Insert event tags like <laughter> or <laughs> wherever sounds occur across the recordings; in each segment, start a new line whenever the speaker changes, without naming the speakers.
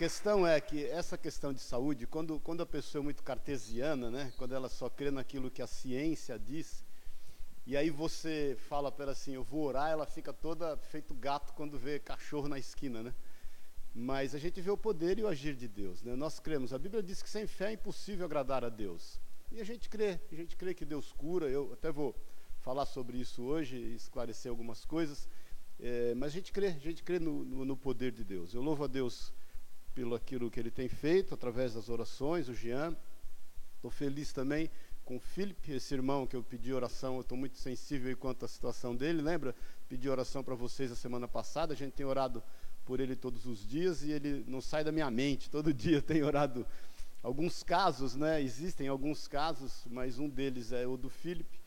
questão é que essa questão de saúde, quando, quando a pessoa é muito cartesiana, né, quando ela só crê naquilo que a ciência diz, e aí você fala para ela assim, eu vou orar, ela fica toda feito gato quando vê cachorro na esquina, né? Mas a gente vê o poder e o agir de Deus, né? Nós cremos. A Bíblia diz que sem fé é impossível agradar a Deus. E a gente crê, a gente crê que Deus cura. Eu até vou falar sobre isso hoje, esclarecer algumas coisas. É, mas a gente crê, a gente crê no, no, no, poder de Deus. Eu louvo a Deus pelo aquilo que Ele tem feito através das orações, o Jean. Estou feliz também com o Felipe, esse irmão que eu pedi oração. Eu estou muito sensível quanto à situação dele. Lembra? Pedi oração para vocês a semana passada. A gente tem orado por ele todos os dias e ele não sai da minha mente. <laughs> Todo dia eu tenho orado. Alguns casos, né? Existem alguns casos, mas um deles é o do Felipe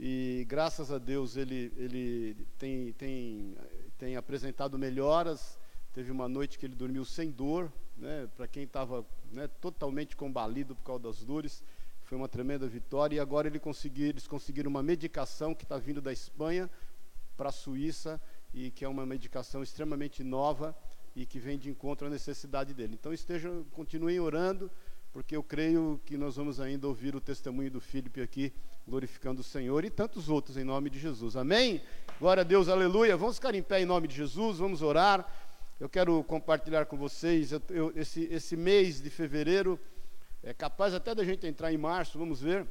e graças a Deus ele, ele tem, tem, tem apresentado melhoras. Teve uma noite que ele dormiu sem dor, né? para quem estava né, totalmente combalido por causa das dores. Foi uma tremenda vitória. E agora ele eles conseguiram uma medicação que está vindo da Espanha para a Suíça e que é uma medicação extremamente nova e que vem de encontro à necessidade dele. Então estejam, continuem orando, porque eu creio que nós vamos ainda ouvir o testemunho do Filipe aqui glorificando o Senhor e tantos outros em nome de Jesus. Amém? Glória a Deus, aleluia. Vamos ficar em pé em nome de Jesus, vamos orar. Eu quero compartilhar com vocês eu, eu, esse, esse mês de fevereiro, é capaz até da gente entrar em março, vamos ver.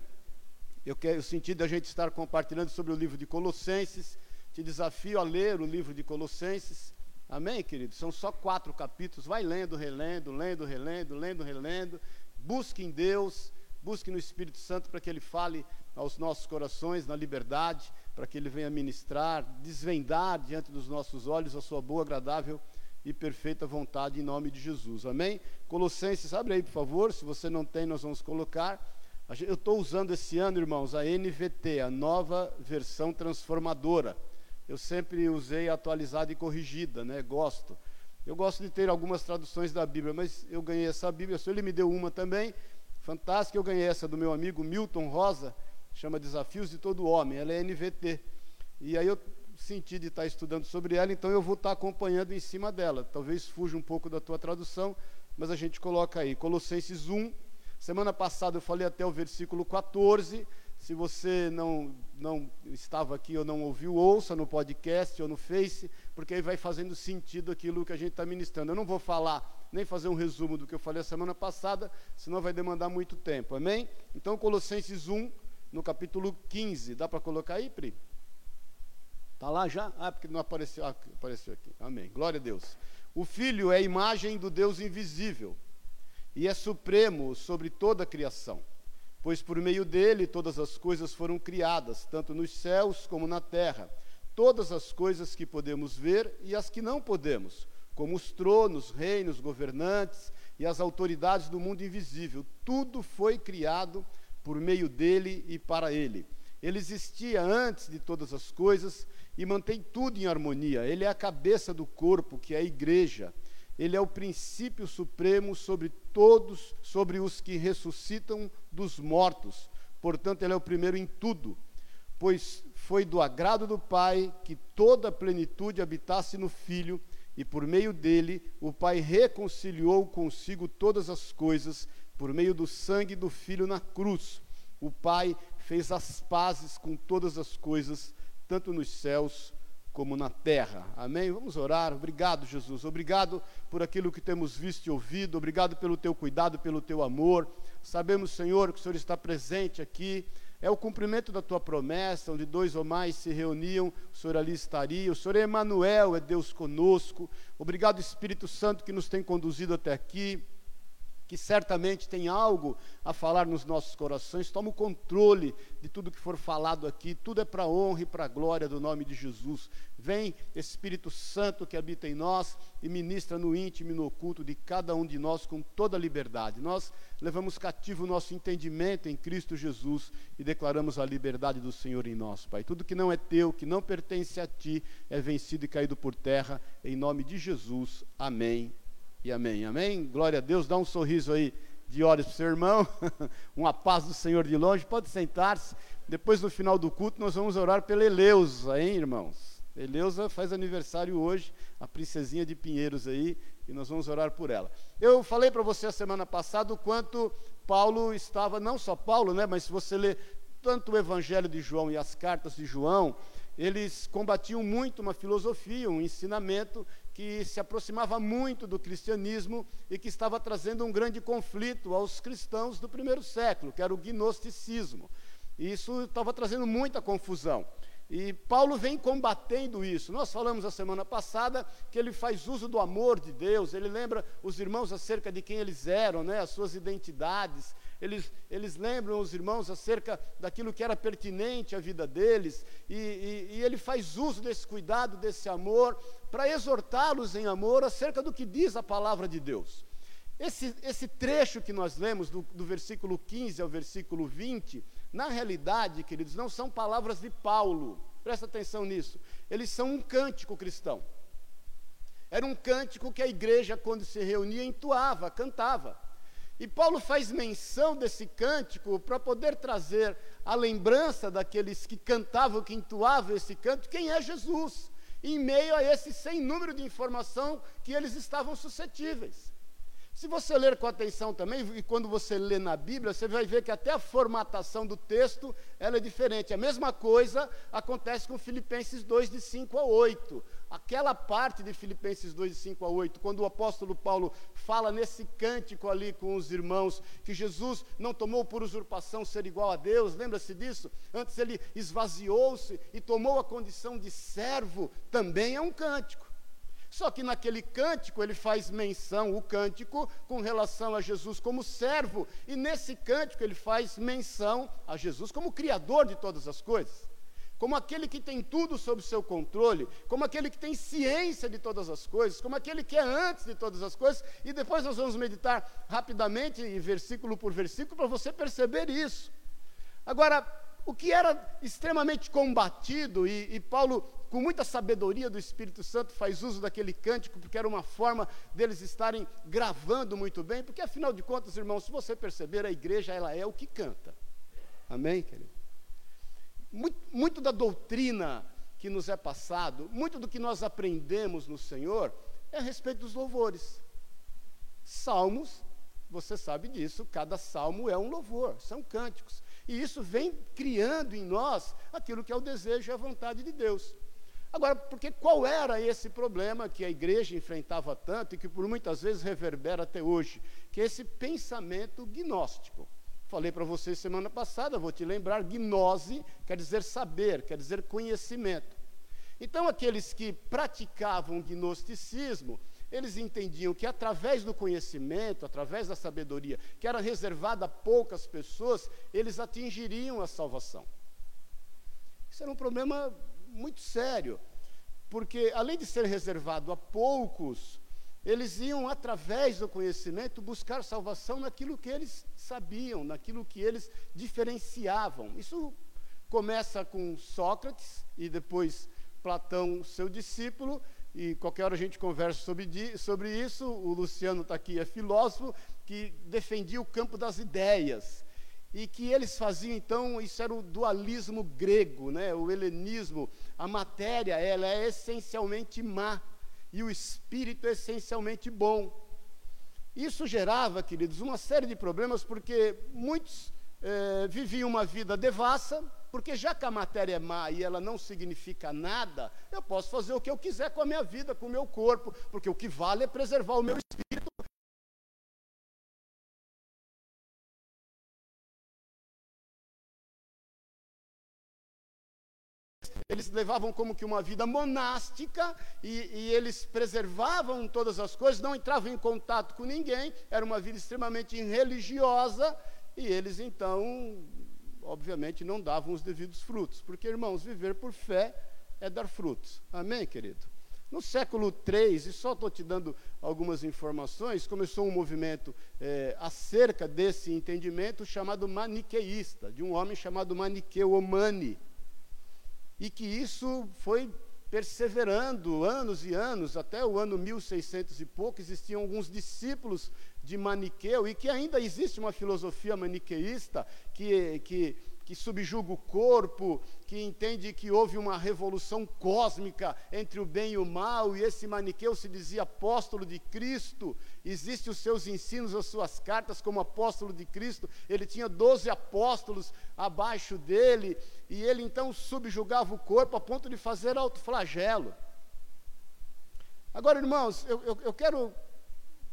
Eu quero o sentido da gente estar compartilhando sobre o livro de Colossenses. Te desafio a ler o livro de Colossenses. Amém, querido? São só quatro capítulos. Vai lendo, relendo, lendo, relendo, lendo, relendo. Busque em Deus, busque no Espírito Santo para que Ele fale aos nossos corações na liberdade, para que Ele venha ministrar, desvendar diante dos nossos olhos a Sua boa, agradável e perfeita vontade em nome de Jesus. Amém? Colossenses, abre aí, por favor. Se você não tem, nós vamos colocar. Eu estou usando esse ano, irmãos, a NVT, a nova versão transformadora. Eu sempre usei atualizada e corrigida, né? Gosto. Eu gosto de ter algumas traduções da Bíblia, mas eu ganhei essa Bíblia, ele me deu uma também, fantástica. Eu ganhei essa do meu amigo Milton Rosa, chama Desafios de Todo Homem, ela é NVT. E aí eu senti de estar estudando sobre ela, então eu vou estar acompanhando em cima dela. Talvez fuja um pouco da tua tradução, mas a gente coloca aí. Colossenses 1. Semana passada eu falei até o versículo 14. Se você não, não estava aqui ou não ouviu, ouça no podcast ou no Face, porque aí vai fazendo sentido aquilo que a gente está ministrando. Eu não vou falar, nem fazer um resumo do que eu falei a semana passada, senão vai demandar muito tempo. Amém? Então, Colossenses 1, no capítulo 15. Dá para colocar aí, Pri? Está lá já? Ah, porque não apareceu. Ah, apareceu aqui. Amém. Glória a Deus. O Filho é a imagem do Deus invisível e é supremo sobre toda a criação, pois por meio dele todas as coisas foram criadas, tanto nos céus como na terra. Todas as coisas que podemos ver e as que não podemos, como os tronos, reinos, governantes e as autoridades do mundo invisível. Tudo foi criado por meio dele e para ele. Ele existia antes de todas as coisas e mantém tudo em harmonia. Ele é a cabeça do corpo, que é a igreja. Ele é o princípio supremo sobre todos, sobre os que ressuscitam dos mortos. Portanto, ele é o primeiro em tudo, pois foi do agrado do Pai que toda a plenitude habitasse no Filho, e por meio dele o Pai reconciliou consigo todas as coisas por meio do sangue do Filho na cruz. O Pai fez as pazes com todas as coisas, tanto nos céus como na terra. Amém? Vamos orar. Obrigado, Jesus. Obrigado por aquilo que temos visto e ouvido. Obrigado pelo teu cuidado, pelo teu amor. Sabemos, Senhor, que o Senhor está presente aqui. É o cumprimento da tua promessa, onde dois ou mais se reuniam, o Senhor ali estaria. O Senhor é Emmanuel, é Deus conosco. Obrigado, Espírito Santo, que nos tem conduzido até aqui que certamente tem algo a falar nos nossos corações, toma o controle de tudo que for falado aqui, tudo é para a honra e para a glória do nome de Jesus. Vem Espírito Santo que habita em nós e ministra no íntimo e no oculto de cada um de nós com toda liberdade. Nós levamos cativo o nosso entendimento em Cristo Jesus e declaramos a liberdade do Senhor em nós, Pai. Tudo que não é teu, que não pertence a ti, é vencido e caído por terra, em nome de Jesus. Amém e amém. Amém? Glória a Deus. Dá um sorriso aí de olhos para o seu irmão. <laughs> Uma paz do Senhor de longe. Pode sentar-se. Depois, no final do culto, nós vamos orar pela Eleusa, hein, irmãos? Eleusa faz aniversário hoje, a princesinha de Pinheiros aí, e nós vamos orar por ela. Eu falei para você a semana passada o quanto Paulo estava, não só Paulo, né, mas se você ler tanto o Evangelho de João e as cartas de João, eles combatiam muito uma filosofia, um ensinamento que se aproximava muito do cristianismo e que estava trazendo um grande conflito aos cristãos do primeiro século, que era o gnosticismo. E isso estava trazendo muita confusão. E Paulo vem combatendo isso. Nós falamos a semana passada que ele faz uso do amor de Deus, ele lembra os irmãos acerca de quem eles eram, né, as suas identidades, eles, eles lembram os irmãos acerca daquilo que era pertinente à vida deles, e, e, e ele faz uso desse cuidado, desse amor, para exortá-los em amor acerca do que diz a palavra de Deus. Esse, esse trecho que nós lemos, do, do versículo 15 ao versículo 20, na realidade, queridos, não são palavras de Paulo, presta atenção nisso, eles são um cântico cristão. Era um cântico que a igreja, quando se reunia, entoava, cantava. E Paulo faz menção desse cântico para poder trazer a lembrança daqueles que cantavam, que entoavam esse canto, quem é Jesus, em meio a esse sem número de informação que eles estavam suscetíveis. Se você ler com atenção também, e quando você lê na Bíblia, você vai ver que até a formatação do texto ela é diferente. A mesma coisa acontece com Filipenses 2, de 5 a 8. Aquela parte de Filipenses 2, de 5 a 8, quando o apóstolo Paulo fala nesse cântico ali com os irmãos, que Jesus não tomou por usurpação ser igual a Deus, lembra-se disso? Antes ele esvaziou-se e tomou a condição de servo, também é um cântico. Só que naquele cântico ele faz menção, o cântico, com relação a Jesus como servo, e nesse cântico ele faz menção a Jesus como Criador de todas as coisas, como aquele que tem tudo sob seu controle, como aquele que tem ciência de todas as coisas, como aquele que é antes de todas as coisas, e depois nós vamos meditar rapidamente, versículo por versículo, para você perceber isso. Agora, o que era extremamente combatido, e, e, Paulo, com muita sabedoria do Espírito Santo, faz uso daquele cântico, porque era uma forma deles estarem gravando muito bem, porque afinal de contas, irmãos, se você perceber, a igreja ela é o que canta. Amém, querido? Muito, muito da doutrina que nos é passado, muito do que nós aprendemos no Senhor, é a respeito dos louvores. Salmos, você sabe disso, cada salmo é um louvor, são cânticos. E isso vem criando em nós aquilo que é o desejo e a vontade de Deus. Agora, porque qual era esse problema que a igreja enfrentava tanto e que por muitas vezes reverbera até hoje? Que é esse pensamento gnóstico. Falei para vocês semana passada, vou te lembrar, gnose quer dizer saber, quer dizer conhecimento. Então, aqueles que praticavam gnosticismo, eles entendiam que através do conhecimento, através da sabedoria, que era reservada a poucas pessoas, eles atingiriam a salvação. Isso era um problema muito sério, porque além de ser reservado a poucos, eles iam, através do conhecimento, buscar salvação naquilo que eles sabiam, naquilo que eles diferenciavam. Isso começa com Sócrates e depois Platão, seu discípulo, e qualquer hora a gente conversa sobre, sobre isso. O Luciano está aqui, é filósofo, que defendia o campo das ideias. E que eles faziam, então, isso era o dualismo grego, né? o helenismo. A matéria ela é essencialmente má e o espírito é essencialmente bom. Isso gerava, queridos, uma série de problemas, porque muitos eh, viviam uma vida devassa, porque já que a matéria é má e ela não significa nada, eu posso fazer o que eu quiser com a minha vida, com o meu corpo, porque o que vale é preservar o meu espírito. Eles levavam como que uma vida monástica e, e, eles preservavam todas as coisas, não entravam em contato com ninguém, era uma vida extremamente religiosa e eles então obviamente não davam os devidos frutos. Porque, irmãos, viver por fé é dar frutos. Amém, querido? No século III, e só estou te dando algumas informações, começou um movimento é, acerca desse entendimento chamado maniqueísta, de um homem chamado Maniqueu Omani. E que isso foi perseverando anos e anos, até o ano 1600 e pouco, existiam alguns discípulos de Maniqueu, e que ainda existe uma filosofia maniqueísta que, que que subjuga o corpo, que entende que houve uma revolução cósmica entre o bem e o mal, e esse maniqueu se dizia apóstolo de Cristo, existe os seus ensinos, as suas cartas como apóstolo de Cristo, ele tinha doze apóstolos abaixo dele, e ele então subjugava o corpo a ponto de fazer autoflagelo. Agora, irmãos, eu, eu, eu quero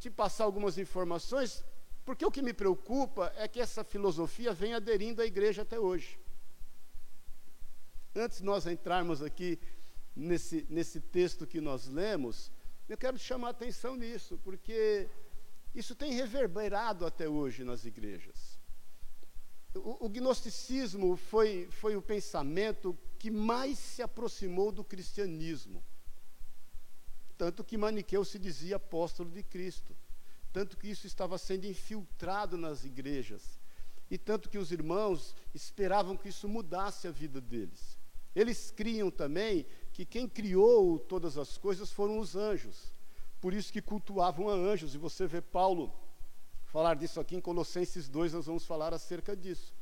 te passar algumas informações porque o que me preocupa é que essa filosofia vem aderindo à igreja até hoje. Antes de nós entrarmos aqui nesse, nesse texto que nós lemos, eu quero chamar a atenção nisso, porque isso tem reverberado até hoje nas igrejas. O, o gnosticismo foi, foi o pensamento que mais se aproximou do cristianismo. Tanto que Maniqueu se dizia apóstolo de Cristo tanto que isso estava sendo infiltrado nas igrejas, e tanto que os irmãos esperavam que isso mudasse a vida deles. Eles criam também que quem criou todas as coisas foram os anjos, por isso que cultuavam a anjos, e você vê Paulo falar disso aqui em Colossenses 2, nós vamos falar acerca disso.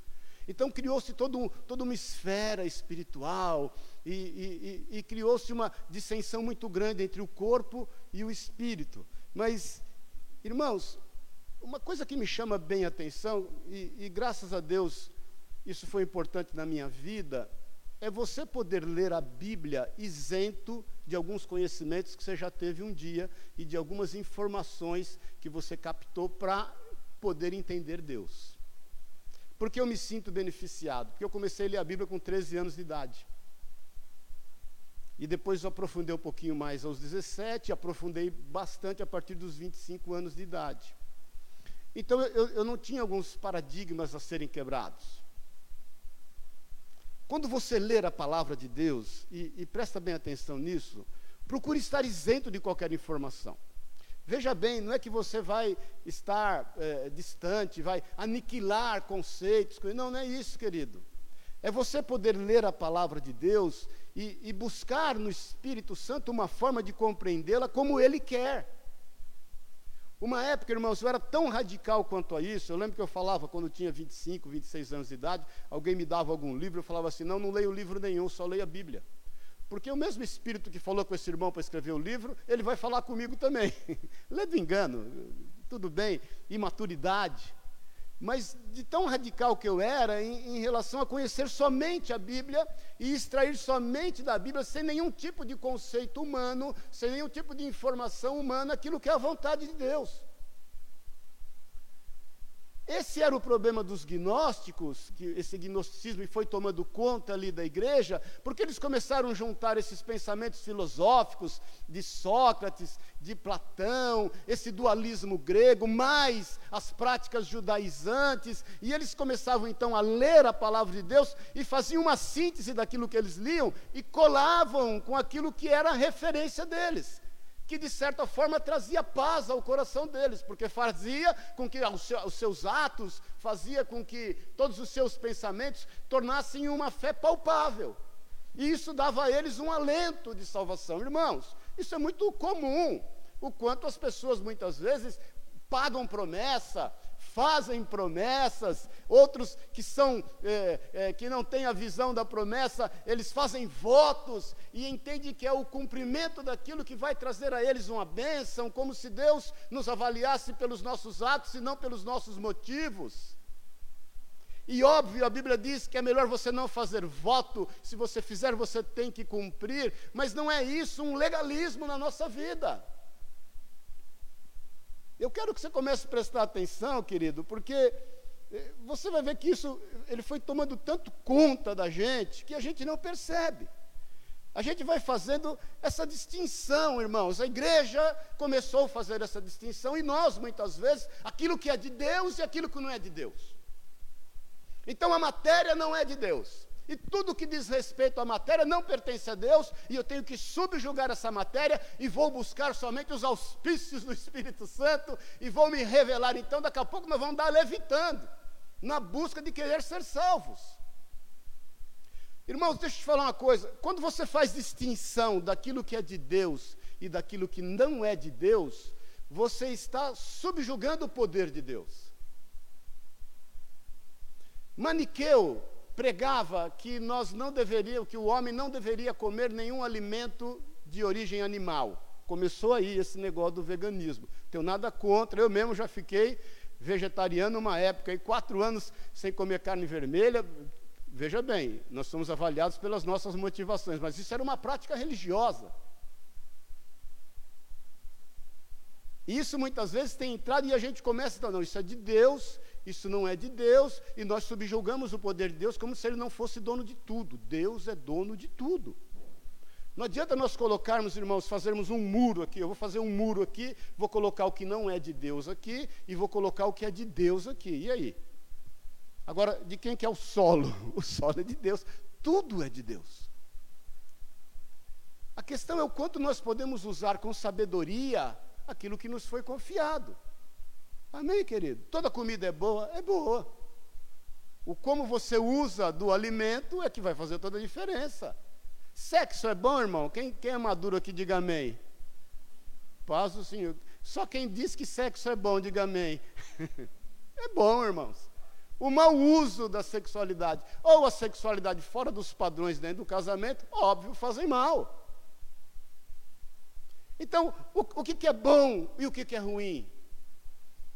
Então criou-se todo, toda uma esfera espiritual e, e, e, e criou-se uma dissensão muito grande entre o corpo e o espírito. Mas Irmãos, uma coisa que me chama bem a atenção, e, e graças a Deus isso foi importante na minha vida, é você poder ler a Bíblia isento de alguns conhecimentos que você já teve um dia e de algumas informações que você captou para poder entender Deus. Porque eu me sinto beneficiado? Porque eu comecei a ler a Bíblia com 13 anos de idade. E depois eu aprofundei um pouquinho mais aos 17, aprofundei bastante a partir dos 25 anos de idade. Então eu, eu não tinha alguns paradigmas a serem quebrados. Quando você ler a palavra de Deus, e, e presta bem atenção nisso, procure estar isento de qualquer informação. Veja bem, não é que você vai estar é, distante, vai aniquilar conceitos, não, não é isso, querido. É você poder ler a palavra de Deus e, e buscar no Espírito Santo uma forma de compreendê-la como Ele quer. Uma época, irmãos, eu era tão radical quanto a isso. Eu lembro que eu falava, quando eu tinha 25, 26 anos de idade, alguém me dava algum livro, eu falava assim: não, não leio livro nenhum, só leio a Bíblia. Porque o mesmo Espírito que falou com esse irmão para escrever o livro, ele vai falar comigo também. <laughs> Ledo engano, tudo bem, imaturidade mas de tão radical que eu era em, em, relação a conhecer somente a Bíblia e extrair somente da Bíblia, sem nenhum tipo de conceito humano, sem nenhum tipo de informação humana, aquilo que é a vontade de Deus. Esse era o problema dos gnósticos, que esse gnosticismo foi tomando conta ali da igreja, porque eles começaram a juntar esses pensamentos filosóficos de Sócrates, de Platão, esse dualismo grego, mais as práticas judaizantes, e eles começavam então a ler a palavra de Deus e faziam uma síntese daquilo que eles liam e colavam com aquilo que era a referência deles que de certa forma trazia paz ao coração deles, porque fazia com que os seus atos, fazia com que todos os seus pensamentos tornassem uma fé palpável. E isso dava a eles um alento de salvação. Irmãos, isso é muito comum, o quanto as pessoas muitas vezes pagam promessa, fazem promessas, outros que são é, é, que não têm a visão da promessa, eles fazem votos e entendem que é o cumprimento daquilo que vai trazer a eles uma bênção, como se Deus nos avaliasse pelos nossos atos e não pelos nossos motivos. E óbvio, a Bíblia diz que é melhor você não fazer voto, se você fizer, você tem que cumprir, mas não é isso um legalismo na nossa vida. Eu quero que você comece a prestar atenção, querido, porque eh, você vai ver que isso ele foi tomando tanto conta da gente que a gente não percebe. A gente vai fazendo essa distinção, irmãos. A igreja começou a fazer essa distinção e nós, muitas vezes, aquilo que é de Deus e aquilo que não é de Deus. Então a matéria não é de Deus. E tudo que diz respeito à matéria não pertence a Deus, e eu tenho que subjugar essa matéria e vou buscar somente os auspícios do Espírito Santo e vou me revelar. Então, daqui a pouco nós vamos dar levitando, na busca de querer ser salvos. Irmãos, deixa eu te falar uma coisa: quando você faz distinção daquilo que é de Deus e daquilo que não é de Deus, você está subjugando o poder de Deus. Maniqueu pregava que nós não deveríamos, que o homem não deveria comer nenhum alimento de origem animal. Começou aí esse negócio do veganismo. Tenho nada contra, eu mesmo já fiquei vegetariano uma época, e quatro anos sem comer carne vermelha. Veja bem, nós somos avaliados pelas nossas motivações, mas isso era uma prática religiosa. Isso muitas vezes tem entrado e a gente começa a dizer, não, isso é de Deus, isso não é de Deus, e nós subjulgamos o poder de Deus como se ele não fosse dono de tudo. Deus é dono de tudo. Não adianta nós colocarmos, irmãos, fazermos um muro aqui. Eu vou fazer um muro aqui, vou colocar o que não é de Deus aqui e vou colocar o que é de Deus aqui. E aí? Agora, de quem que é o solo? <laughs> O solo é de Deus. Tudo é de Deus. A questão é o quanto nós podemos usar com sabedoria aquilo que nos foi confiado. Amém, querido? Toda comida é boa? É boa. O como você usa do alimento é que vai fazer toda a diferença. Sexo é bom, irmão? Quem, quem é maduro aqui, diga amém. Paz do Senhor. Só quem diz que sexo é bom, diga amém. <laughs> é bom, irmãos. O mau uso da sexualidade, ou a sexualidade fora dos padrões dentro do casamento, óbvio, fazem mal. Então, o, o que, que, é bom e o que, que é ruim?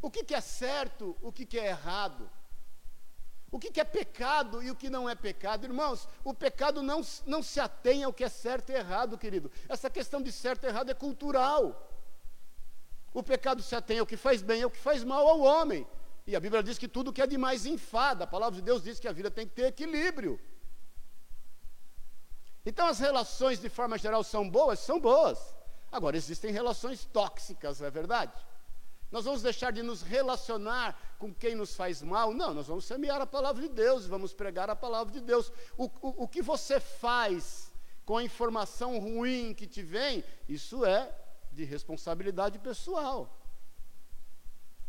O que, que é certo, o que, que é errado? O que, que é pecado e o que não é pecado? Irmãos, o pecado não, não se atém ao que é certo e errado, querido. Essa questão de certo e errado é cultural. O pecado se atém ao que faz bem e ao que faz mal ao homem. E a Bíblia diz que tudo que é demais enfada. A palavra de Deus diz que a vida tem que ter equilíbrio. Então as relações, de forma geral, são boas? São boas. Agora, existem relações tóxicas, não é verdade? Nós vamos deixar de nos relacionar com quem nos faz mal? Não, nós vamos semear a palavra de Deus, vamos pregar a palavra de Deus. O, o, o que você faz com a informação ruim que te vem, isso é de responsabilidade pessoal.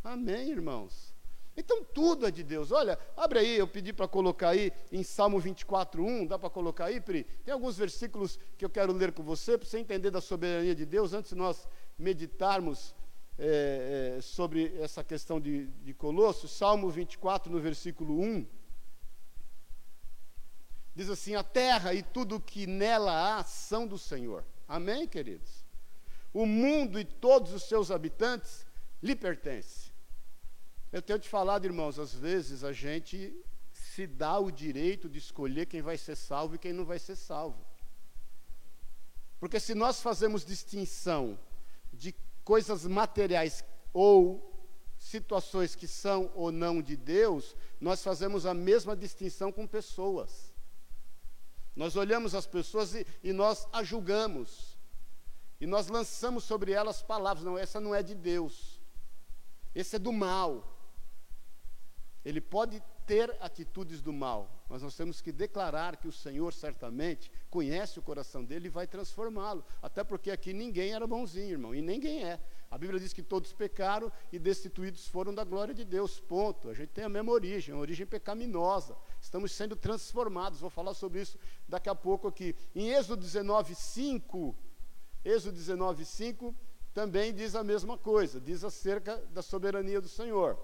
Amém, irmãos? Então tudo é de Deus. Olha, abre aí, eu pedi para colocar aí em Salmo 24, 1, dá para colocar aí, Pri? Tem alguns versículos que eu quero ler com você, para você entender da soberania de Deus, antes de nós meditarmos é, é, sobre essa questão de, de Colossos, Salmo 24, no versículo 1, diz assim: A terra e tudo que nela há são do Senhor. Amém, queridos? O mundo e todos os seus habitantes lhe pertencem. Eu tenho te falado, irmãos, às vezes a gente se dá o direito de escolher quem vai ser salvo e quem não vai ser salvo. Porque se nós fazemos distinção de coisas materiais ou situações que são ou não de Deus, nós fazemos a mesma distinção com pessoas. Nós olhamos as pessoas e, e nós a julgamos. E nós lançamos sobre elas palavras. Não, essa não é de Deus. Esse é do mal. Ele pode ter atitudes do mal, mas nós temos que declarar que o Senhor certamente conhece o coração dele e vai transformá-lo. Até porque aqui ninguém era bonzinho, irmão, e ninguém é. A Bíblia diz que todos pecaram e destituídos foram da glória de Deus. Ponto. A gente tem a mesma origem, uma origem pecaminosa. Estamos sendo transformados. Vou falar sobre isso daqui a pouco aqui. Em Êxodo 19, 5, Êxodo 19, 5 também diz a mesma coisa, diz acerca da soberania do Senhor.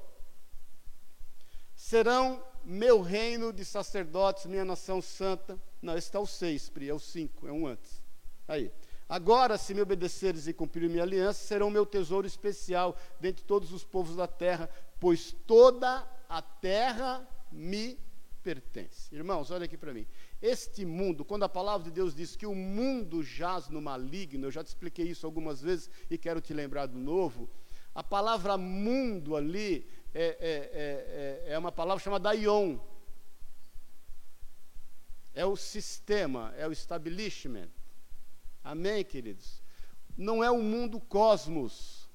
Serão meu reino de sacerdotes, minha nação santa. Não, está o 6, Pri, é o 5, é um antes. Aí. Agora, se me obedeceres e cumprir minha aliança, serão meu tesouro especial dentre todos os povos da terra, pois toda a terra me pertence. Irmãos, olha aqui para mim. Este mundo, quando a palavra de Deus diz que o mundo jaz no maligno, eu já te expliquei isso algumas vezes e quero te lembrar de novo. A palavra mundo ali é, é, é, é uma palavra chamada ion. É o sistema, é o establishment. Amém, queridos? Não é o mundo cosmos.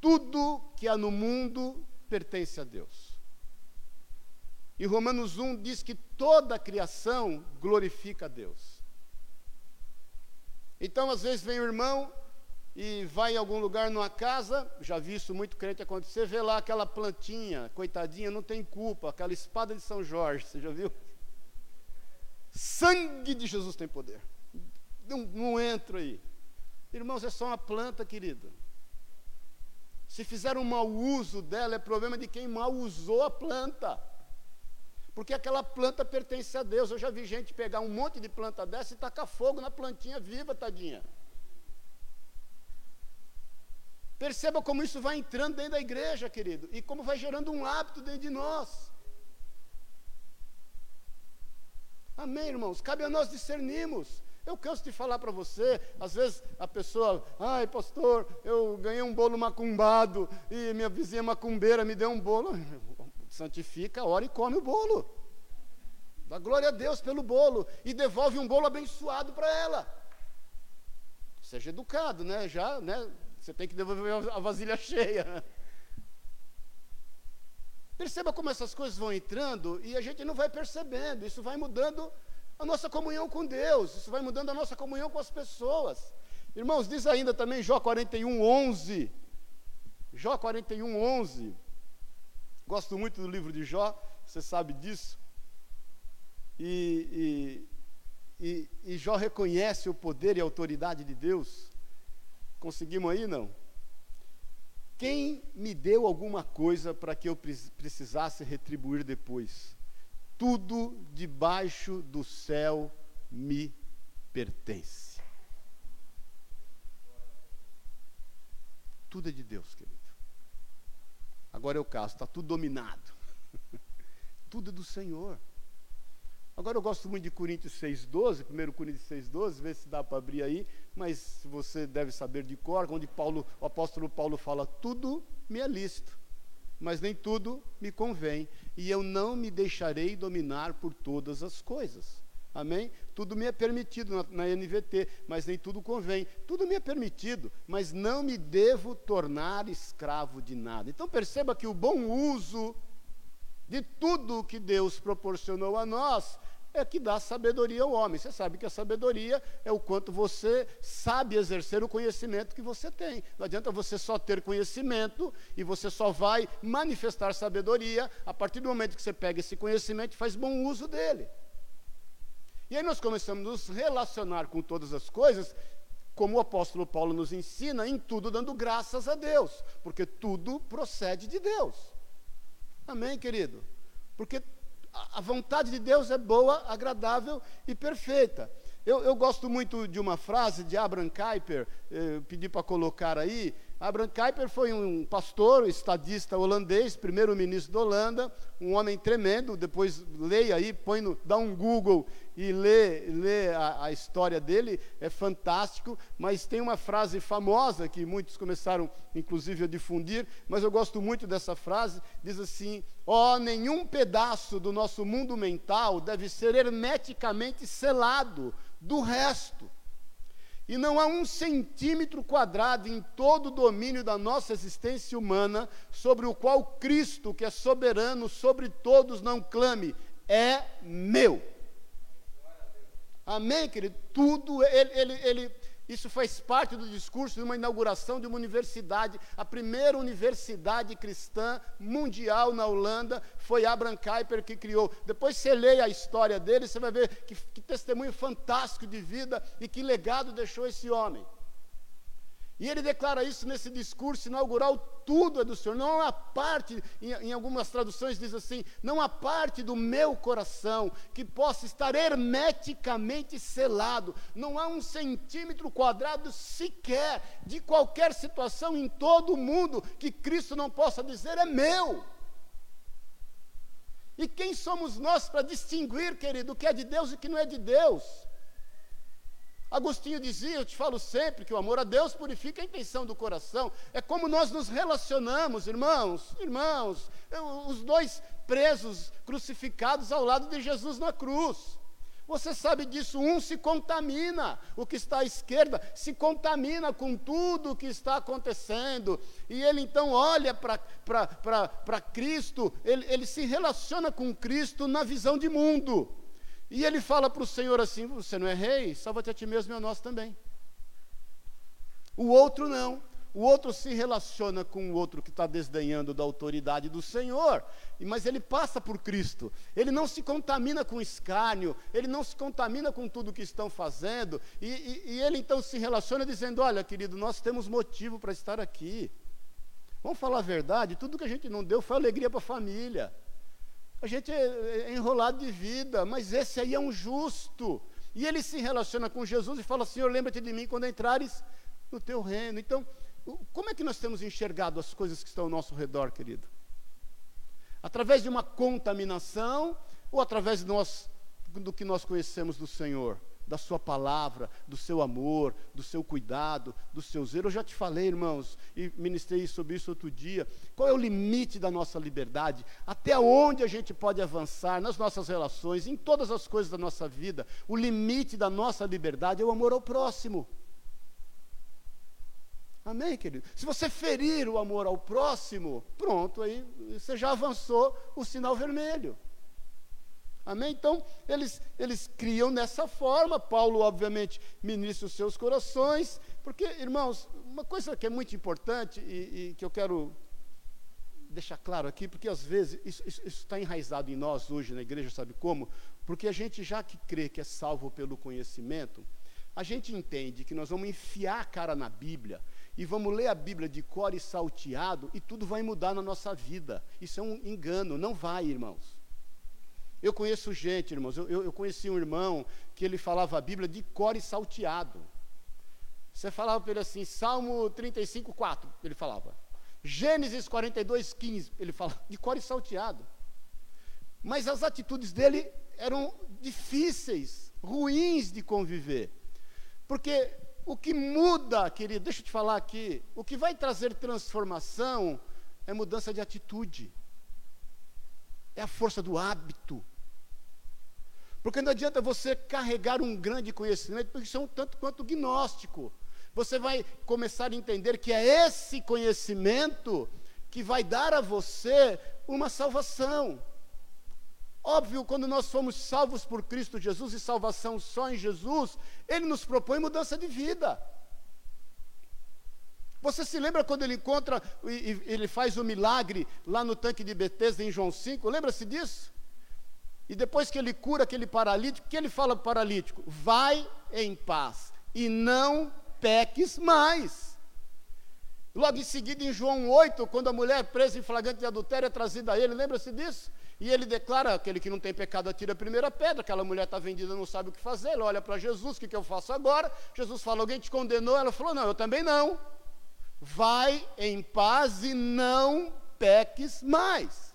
Tudo que há no mundo pertence a Deus. E Romanos 1 diz que toda a criação glorifica a Deus. Então, às vezes, vem o irmão e vai em algum lugar numa casa, já vi isso muito crente acontecer, vê lá aquela plantinha, coitadinha, não tem culpa, aquela espada de São Jorge, você já viu? Sangue de Jesus tem poder. Não, não entro aí. Irmãos, é só uma planta, querida. Se fizer um mau uso dela, é problema de quem mal usou a planta. porque aquela planta pertence a Deus. Eu já vi gente pegar um monte de planta dessa e tacar fogo na plantinha viva, tadinha. Perceba como isso vai entrando dentro da igreja, querido, e como vai gerando um hábito dentro de nós. Amém, irmãos? Cabe a nós discernirmos. Eu canso de falar para você, às vezes a pessoa, ai pastor, eu ganhei um bolo macumbado e minha vizinha macumbeira me deu um bolo. <laughs> Santifica, ora e come o bolo. Dá glória a Deus pelo bolo e devolve um bolo abençoado para ela. Seja educado, né? Já, né? Você tem que devolver a vasilha cheia. Perceba como essas coisas vão entrando e a gente não vai percebendo, isso vai mudando a nossa comunhão com Deus, isso vai mudando a nossa comunhão com as pessoas. Irmãos, diz ainda também Jó 41, 11. Jó 41, 11. Gosto muito do livro de Jó, você sabe disso. E, e, e, e Jó reconhece o poder e a autoridade de Deus. Conseguimos aí, não? Quem me deu alguma coisa para que eu precisasse retribuir depois? Tudo debaixo do céu me pertence. Tudo é de Deus, querido. Agora é o caso, está tudo dominado. <laughs> tudo é do Senhor. Agora eu gosto muito de Coríntios 6,12, 1 Coríntios 6,12, vê se dá para abrir aí, mas você deve saber de cor, onde Paulo, o apóstolo Paulo fala, tudo me é lícito, mas nem tudo me convém, e eu não me deixarei dominar por todas as coisas. Amém? Tudo me é permitido na, na NVT, mas nem tudo convém. Tudo me é permitido, mas não me devo tornar escravo de nada. Então perceba que o bom uso de tudo que Deus proporcionou a nós é que dá sabedoria ao homem. Você sabe que a sabedoria é o quanto você sabe exercer o conhecimento que você tem. Não adianta você só ter conhecimento e você só vai manifestar sabedoria a partir do momento que você pega esse conhecimento e faz bom uso dele. E aí nós começamos a nos relacionar com todas as coisas, como o apóstolo Paulo nos ensina, em tudo dando graças a Deus, porque tudo procede de Deus. Amém, querido? Porque a vontade de Deus é boa, agradável e perfeita. Eu, eu gosto muito de uma frase de Abraham Kuyper, eh, pedi para colocar aí. Abraham Kuyper foi um pastor, estadista holandês, primeiro-ministro da Holanda, um homem tremendo. Depois leia aí, põe no, dá um Google e lê, lê a, a, história dele, é fantástico. Mas tem uma frase famosa que muitos começaram, inclusive, a difundir, mas eu gosto muito dessa frase. Diz assim: Ó, oh, nenhum pedaço do nosso mundo mental deve ser hermeticamente selado do resto. E não há um centímetro quadrado em todo o domínio da nossa existência humana sobre o qual Cristo, que é soberano sobre todos, não clame: é meu. Amém, querido? Tudo, ele, ele, ele isso faz parte do discurso de uma inauguração de uma universidade. A primeira universidade cristã mundial na Holanda foi Abraham Kuyper que criou. Depois você lê a história dele, você vai ver que, que testemunho fantástico de vida e que legado deixou esse homem. E ele declara isso nesse discurso inaugural: tudo é do Senhor. Não há parte, em, em, algumas traduções diz assim: não há parte do meu coração que possa estar hermeticamente selado. Não há um centímetro quadrado sequer de qualquer situação em todo o mundo que Cristo não possa dizer é meu. E quem somos nós para distinguir, querido, o que é de Deus e o que não é de Deus? Agostinho dizia, eu te falo sempre, que o amor a Deus purifica a intenção do coração. É como nós nos relacionamos, irmãos, irmãos, os dois presos crucificados ao lado de Jesus na cruz. Você sabe disso, um se contamina, o que está à esquerda se contamina com tudo o que está acontecendo, e ele então olha para Cristo, ele, ele se relaciona com Cristo na visão de mundo. E ele fala para o Senhor assim: Você não é rei? Salva-te a ti mesmo e a nós também. O outro não. O outro se relaciona com o outro que está desdenhando da autoridade do Senhor, mas ele passa por Cristo. Ele não se contamina com escárnio, ele não se contamina com tudo que estão fazendo, e, e, e ele então se relaciona dizendo: Olha, querido, nós temos motivo para estar aqui. Vamos falar a verdade: tudo que a gente não deu foi alegria para a família. A gente é, é enrolado de vida, mas esse aí é um justo. E ele se relaciona com Jesus e fala: Senhor, lembra-te de mim quando entrares no teu reino. Então, como é que nós temos enxergado as coisas que estão ao nosso redor, querido? Através de uma contaminação ou através nós, do que nós conhecemos do Senhor? Da sua palavra, do seu amor, do seu cuidado, do seu zelo. Eu já te falei, irmãos, e ministrei sobre isso outro dia. Qual é o limite da nossa liberdade? Até onde a gente pode avançar nas nossas relações, em todas as coisas da nossa vida? O limite da nossa liberdade é o amor ao próximo. Amém, querido? Se você ferir o amor ao próximo, pronto, aí você já avançou o sinal vermelho. Amém? Então, eles, eles criam dessa forma. Paulo, obviamente, ministra os seus corações. Porque, irmãos, uma coisa que é muito importante e, e que eu quero deixar claro aqui, porque às vezes isso, está enraizado em nós hoje na igreja, sabe como? Porque a gente, já que crê que é salvo pelo conhecimento, a gente entende que nós vamos enfiar a cara na Bíblia e vamos ler a Bíblia de cor e salteado e tudo vai mudar na nossa vida. Isso é um engano, não vai, irmãos. Eu conheço gente, irmãos, eu, eu, conheci um irmão que ele falava a Bíblia de cor e salteado. Você falava para ele assim, Salmo 35, 4, ele falava. Gênesis 42, 15, ele falava de cor e salteado. Mas as atitudes dele eram difíceis, ruins de conviver. Porque o que muda, querido, deixa eu te falar aqui, o que vai trazer transformação é mudança de atitude é a força do hábito. Porque não adianta você carregar um grande conhecimento, porque isso é um tanto quanto gnóstico. Você vai começar a entender que é esse conhecimento que vai dar a você uma salvação. Óbvio, quando nós fomos salvos por Cristo Jesus e salvação só em Jesus, Ele nos propõe mudança de vida. Você se lembra quando ele encontra e ele faz o milagre lá no tanque de Betesda em João 5? Lembra-se disso? E depois que ele cura aquele paralítico, o que ele fala para o paralítico? Vai em paz e não peques mais. Logo em seguida, em João 8, quando a mulher presa em flagrante de adultério é trazida a ele, lembra-se disso? E ele declara: aquele que não tem pecado atira a primeira pedra. Aquela mulher está vendida, não sabe o que fazer. Ele olha para Jesus: o que, que eu faço agora? Jesus fala: alguém te condenou? Ela falou: não, eu também não. Vai em paz e não peques mais.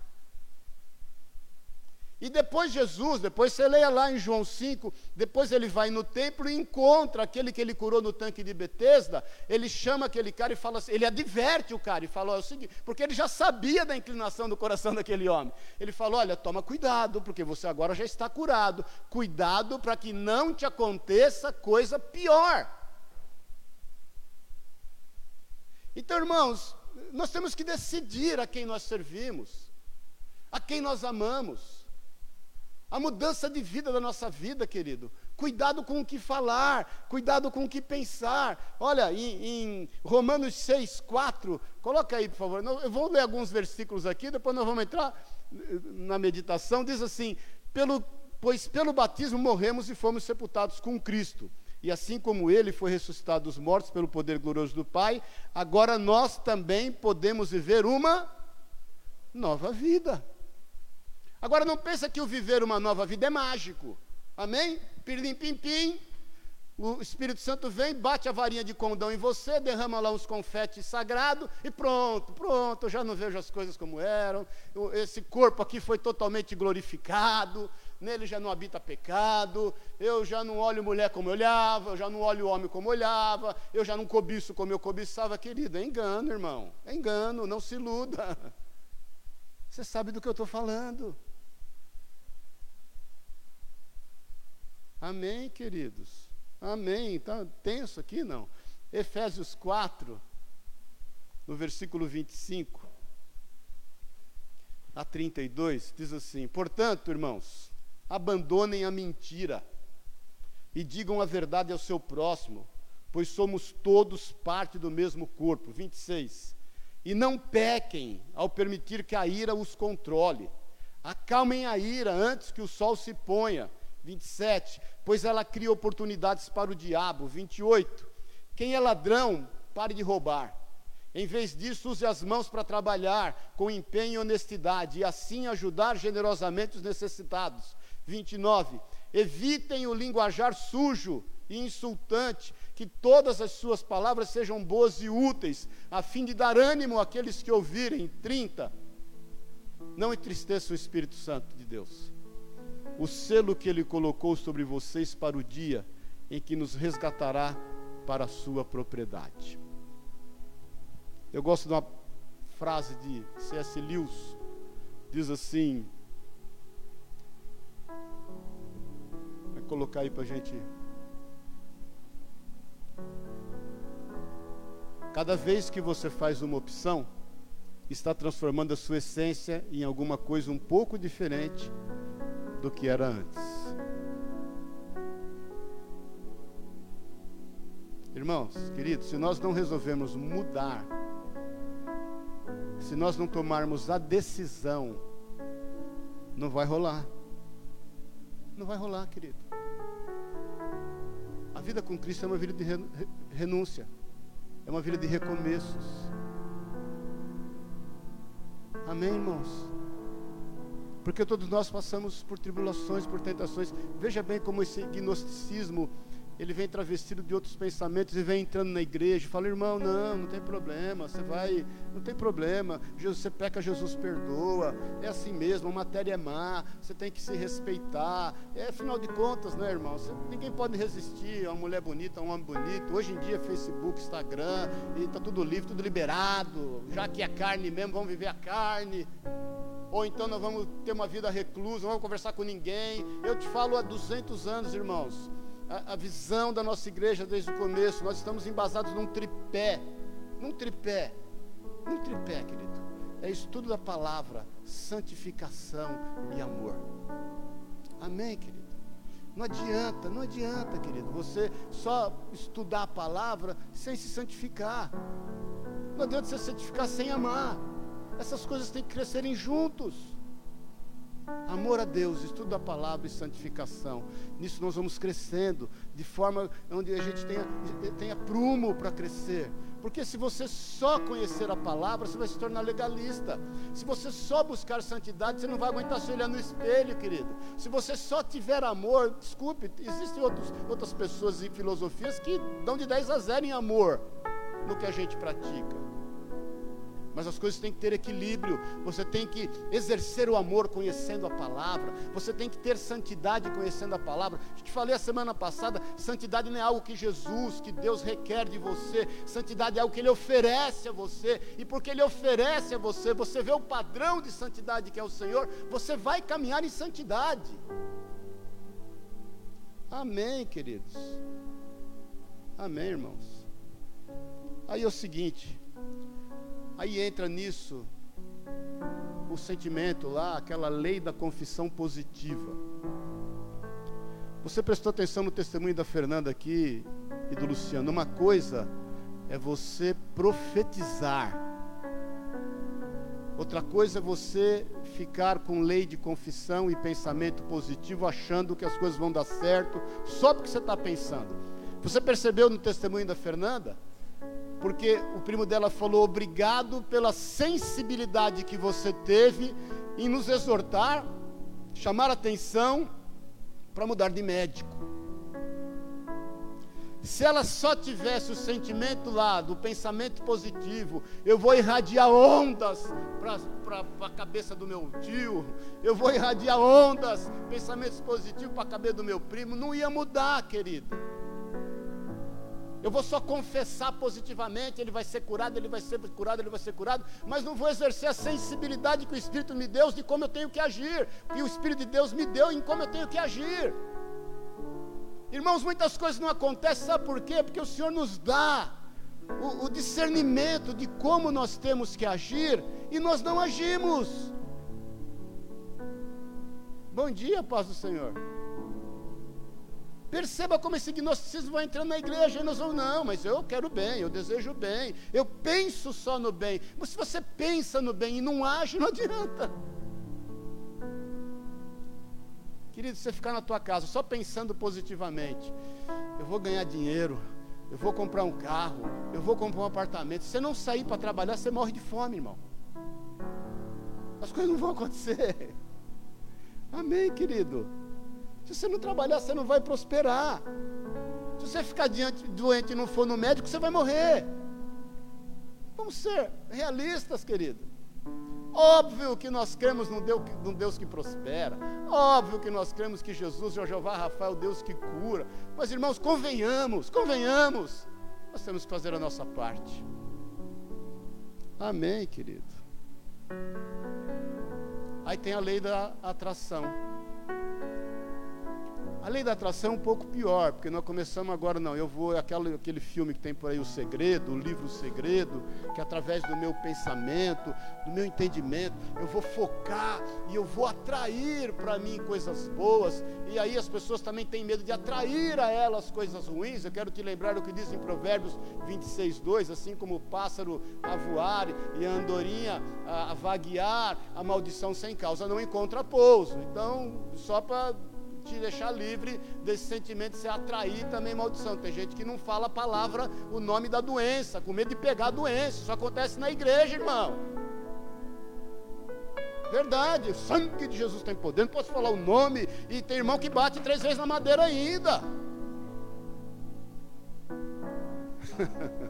E depois Jesus, depois você leia lá em João 5, depois ele vai no templo e encontra aquele que ele curou no tanque de Betesda, ele chama aquele cara e fala assim, ele adverte o cara e fala, é o seguinte, porque ele já sabia da inclinação do coração daquele homem. Ele falou, olha, toma cuidado, porque você agora já está curado. Cuidado para que não te aconteça coisa pior. Então, irmãos, nós temos que decidir a quem nós servimos, a quem nós amamos. A mudança de vida da nossa vida, querido. Cuidado com o que falar, cuidado com o que pensar. Olha, em, em Romanos 6, 4, coloca aí, por favor. Eu vou ler alguns versículos aqui, depois nós vamos entrar eh, na meditação. Diz assim: pelo, Pois pelo batismo morremos e fomos sepultados com Cristo e assim como ele foi ressuscitado dos mortos pelo poder glorioso do Pai, agora nós também podemos viver uma nova vida. Agora não pensa que o viver uma nova vida é mágico. Amém? Pirlim pim pim. O Espírito Santo vem, bate a varinha de condão em você, derrama lá uns confetes sagrados e pronto, pronto, eu já não vejo as coisas como eram. Esse corpo aqui foi totalmente glorificado nele já não habita pecado, eu já não olho mulher como eu olhava, eu já não olho homem como olhava, eu já não cobiço como eu cobiçava, querido, é engano, irmão, é engano, não se iluda. <laughs> Você sabe do que eu estou falando. Amém, queridos? Amém. Está tenso aqui, não? Efésios 4, no versículo 25 a 32, diz assim: Portanto, irmãos, abandonem a mentira e digam a verdade ao seu próximo, pois somos todos parte do mesmo corpo. 26. E não pequem ao permitir que a ira os controle. Acalmem a ira antes que o sol se ponha. 27. Pois ela cria oportunidades para o diabo. 28. Quem é ladrão, pare de roubar. Em vez disso, use as mãos para trabalhar com empenho e honestidade e assim ajudar generosamente os necessitados. 29. Evitem o linguajar sujo e insultante, que todas as suas palavras sejam boas e úteis, a fim de dar ânimo àqueles que ouvirem. 30. Não entristeça o Espírito Santo de Deus. O selo que ele colocou sobre vocês para o dia em que nos resgatará para a sua propriedade. Eu gosto de uma frase de C.S. Lewis, diz assim, colocar aí para a gente. Cada vez que você faz uma opção, está transformando a sua essência em alguma coisa um pouco diferente do que era antes. Irmãos, queridos, se nós não resolvermos mudar se nós não tomarmos a decisão, não vai rolar. Não vai rolar, querido. A vida com Cristo é uma vida de renúncia, é uma vida de recomeços. Amém, irmãos? Porque todos nós passamos por tribulações, por tentações. Veja bem como esse gnosticismo ele vem travestido de outros pensamentos e vem entrando na igreja fala, irmão, não, não tem problema, você vai, não tem problema, você peca, Jesus perdoa, é assim mesmo, a matéria é má, você tem que se respeitar, é afinal de contas, né, irmão, você, ninguém pode resistir a uma mulher bonita, a um homem bonito, hoje em dia Facebook, Instagram, e está tudo livre, tudo liberado, já que é carne mesmo, vamos viver a carne, ou então nós vamos ter uma vida reclusa, não vamos conversar com ninguém, eu te falo há 200 anos, irmãos, a, a visão da nossa igreja desde o começo. Nós estamos embasados num tripé, num tripé, num tripé, querido. É estudo da palavra, santificação e amor. Amém, querido? Não adianta, não adianta, querido, você só estudar a palavra sem se santificar. Não adianta você santificar sem amar. Essas coisas têm que crescerem juntos. Amor a Deus, estudo da palavra e santificação. Nisso nós vamos crescendo, de forma onde a gente tenha, tenha prumo para crescer. Porque se você só conhecer a palavra, você vai se tornar legalista. Se você só buscar santidade, você não vai aguentar se olhar no espelho, querido. Se você só tiver amor, desculpe, existem outros, outras pessoas e filosofias que dão de 10 a 0 em amor no que a gente pratica. Mas as coisas têm que ter equilíbrio. Você tem que exercer o amor conhecendo a palavra. Você tem que ter santidade conhecendo a palavra. Eu te falei a semana passada: santidade não é algo que Jesus, que Deus requer de você. Santidade é algo que Ele oferece a você. E porque Ele oferece a você, você vê o padrão de santidade que é o Senhor, você vai caminhar em santidade. Amém, queridos. Amém, irmãos. Aí é o seguinte. Aí entra nisso o sentimento lá, aquela lei da confissão positiva. Você prestou atenção no testemunho da Fernanda aqui e do Luciano? Uma coisa é você profetizar. Outra coisa é você ficar com lei de confissão e pensamento positivo, achando que as coisas vão dar certo, só porque você está pensando. Você percebeu no testemunho da Fernanda? Porque o primo dela falou obrigado pela sensibilidade que você teve em nos exortar, chamar atenção para mudar de médico. Se ela só tivesse o sentimento lá do pensamento positivo, eu vou irradiar ondas para a cabeça do meu tio, eu vou irradiar ondas, pensamentos positivos para a cabeça do meu primo, não ia mudar, querido. Eu vou só confessar positivamente, ele vai ser curado, ele vai ser curado, ele vai ser curado, mas não vou exercer a sensibilidade que o Espírito me deu de como eu tenho que agir, que o Espírito de Deus me deu em como eu tenho que agir. Irmãos, muitas coisas não acontecem, sabe por quê? Porque o Senhor nos dá o, o discernimento de como nós temos que agir e nós não agimos. Bom dia, paz do Senhor. Perceba como esse gnosticismo vai entrando na igreja e nós vamos, não, mas eu quero bem, eu desejo bem, eu penso só no bem. Mas se você pensa no bem e não age, não adianta. Querido, você ficar na tua casa só pensando positivamente, eu vou ganhar dinheiro, eu vou comprar um carro, Eu vou comprar um apartamento. Se você não sair para trabalhar, você morre de fome, irmão. As coisas não vão acontecer. Amém, querido. Se você não trabalhar, você não vai prosperar. Se você ficar diante, doente e não for no médico, você vai morrer. Vamos ser realistas, querido. Óbvio que nós cremos num Deus, num Deus que prospera. Óbvio que nós cremos que Jesus é o Jeová Rafael, Deus que cura. Mas, irmãos, convenhamos, convenhamos. Nós temos que fazer a nossa parte. Amém, querido. Aí tem a lei da atração. A lei da atração é um pouco pior, porque nós começamos agora, não, eu vou, aquele, aquele filme que tem por aí, O Segredo, o livro O Segredo, que através do meu pensamento, do meu entendimento, eu vou focar e eu vou atrair para mim coisas boas, e aí as pessoas também têm medo de atrair a elas coisas ruins. Eu quero te lembrar o que diz em Provérbios 26, 2: assim como o pássaro a voar e a andorinha a, a vaguear, a maldição sem causa não encontra pouso. Então, só para te deixar livre desse sentimento de se atrair também maldição. Tem gente que não fala a palavra, o nome da doença, com medo de pegar a doença. Isso acontece na igreja, irmão. Verdade, o sangue de Jesus tem poder. Não posso falar o nome. E tem irmão que bate três vezes na madeira ainda. <laughs>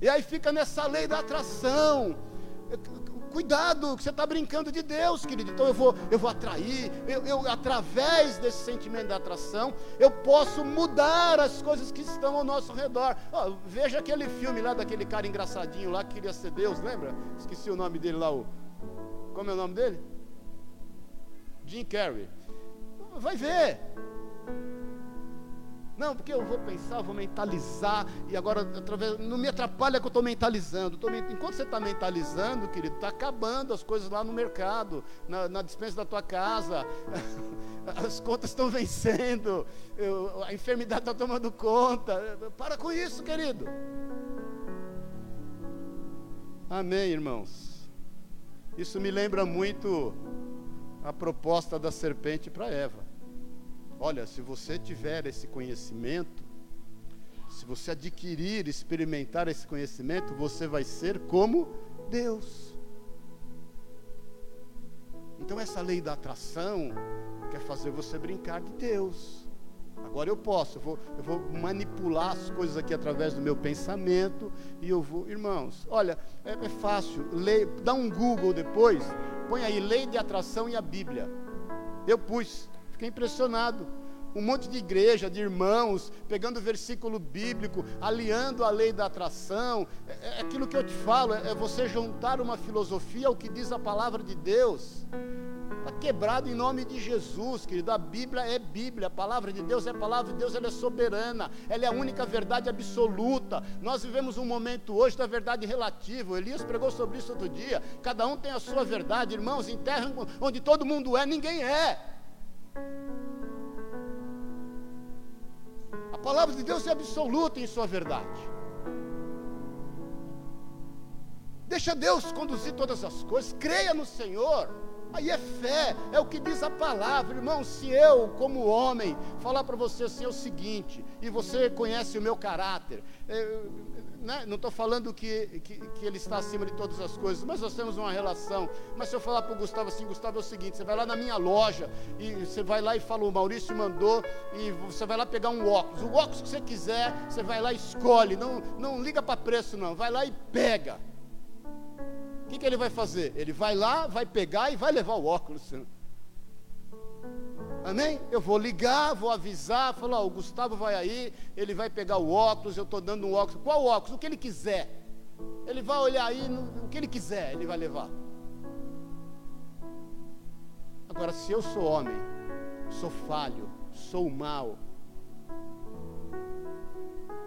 e aí fica nessa lei da atração. Cuidado, que você está brincando de Deus, querido. Então eu vou, eu vou atrair, eu, eu, através desse sentimento de atração, eu posso mudar as coisas que estão ao nosso redor. Oh, veja aquele filme lá daquele cara engraçadinho lá que queria ser Deus, lembra? Esqueci o nome dele lá, o. Como é o nome dele? Jim Carrey. Vai ver. Não, porque eu vou pensar, vou mentalizar, e agora através, não me atrapalha que eu estou mentalizando. Tô, enquanto você está mentalizando, querido, está acabando as coisas lá no mercado, na, na dispensa da tua casa, <laughs> as contas estão vencendo, eu, a enfermidade está tomando conta. Para com isso, querido. Amém, irmãos. Isso me lembra muito a proposta da serpente para Eva. Olha, se você tiver esse conhecimento, se você adquirir, experimentar esse conhecimento, você vai ser como Deus. Então, essa lei da atração quer fazer você brincar de Deus. Agora eu posso, eu vou, eu vou manipular as coisas aqui através do meu pensamento e eu vou, irmãos, olha, é, é fácil, lê, dá um Google depois, põe aí lei de atração e a Bíblia. Eu pus, Fiquei impressionado. Um monte de igreja, de irmãos, pegando versículo bíblico, aliando a lei da atração. É, é aquilo que eu te falo, é, é você juntar uma filosofia ao que diz a palavra de Deus. Está quebrado em nome de Jesus, querido. A Bíblia é Bíblia, a palavra de Deus é palavra de Deus, ela é soberana, ela é a única verdade absoluta. Nós vivemos um momento hoje da verdade relativa. Elias pregou sobre isso outro dia. Cada um tem a sua verdade, irmãos. Em terra onde todo mundo é, ninguém é. A palavra de Deus é absoluta em sua verdade. Deixa Deus conduzir todas as coisas, creia no Senhor. Aí é fé, é o que diz a palavra, irmão. Se eu, como homem, falar para você assim é o seguinte, e você conhece o meu caráter, é, né, não estou falando que, que, que, ele está acima de todas as coisas, mas nós temos uma relação. Mas se eu falar para o Gustavo assim, Gustavo é o seguinte: você vai lá na minha loja, e você vai lá e fala, o Maurício mandou, e você vai lá pegar um óculos. O óculos que você quiser, você vai lá e escolhe, não, não liga para preço, não, vai lá e pega. O que, que ele vai fazer? Ele vai lá, vai pegar e vai levar o óculos. Amém? Eu vou ligar, vou avisar, falar, oh, o Gustavo vai aí, ele vai pegar o óculos, eu estou dando um óculos. Qual óculos? O que ele quiser. Ele vai olhar aí, no, o que ele quiser, ele vai levar. Agora, se eu sou homem, sou falho, sou mal,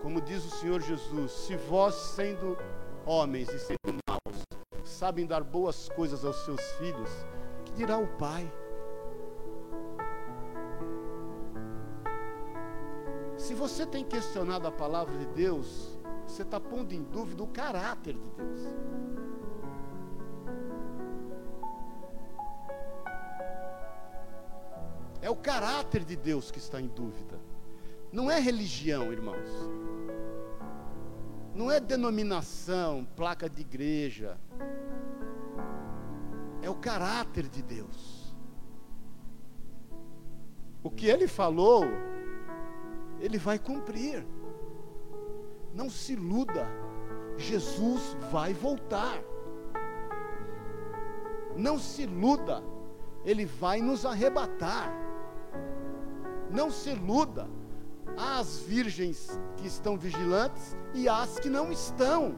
como diz o Senhor Jesus, se vós sendo homens e sendo maus, sabem dar boas coisas aos seus filhos, que dirá o Pai? Se você tem questionado a palavra de Deus, você está pondo em dúvida o caráter de Deus. É o caráter de Deus que está em dúvida. Não é religião, irmãos. não é denominação, placa de igreja. É o caráter de Deus. O que ele falou, ele vai cumprir. Não se iluda. Jesus vai voltar. Não se iluda. Ele vai nos arrebatar. Não se iluda. Há as virgens que estão vigilantes e as que não estão.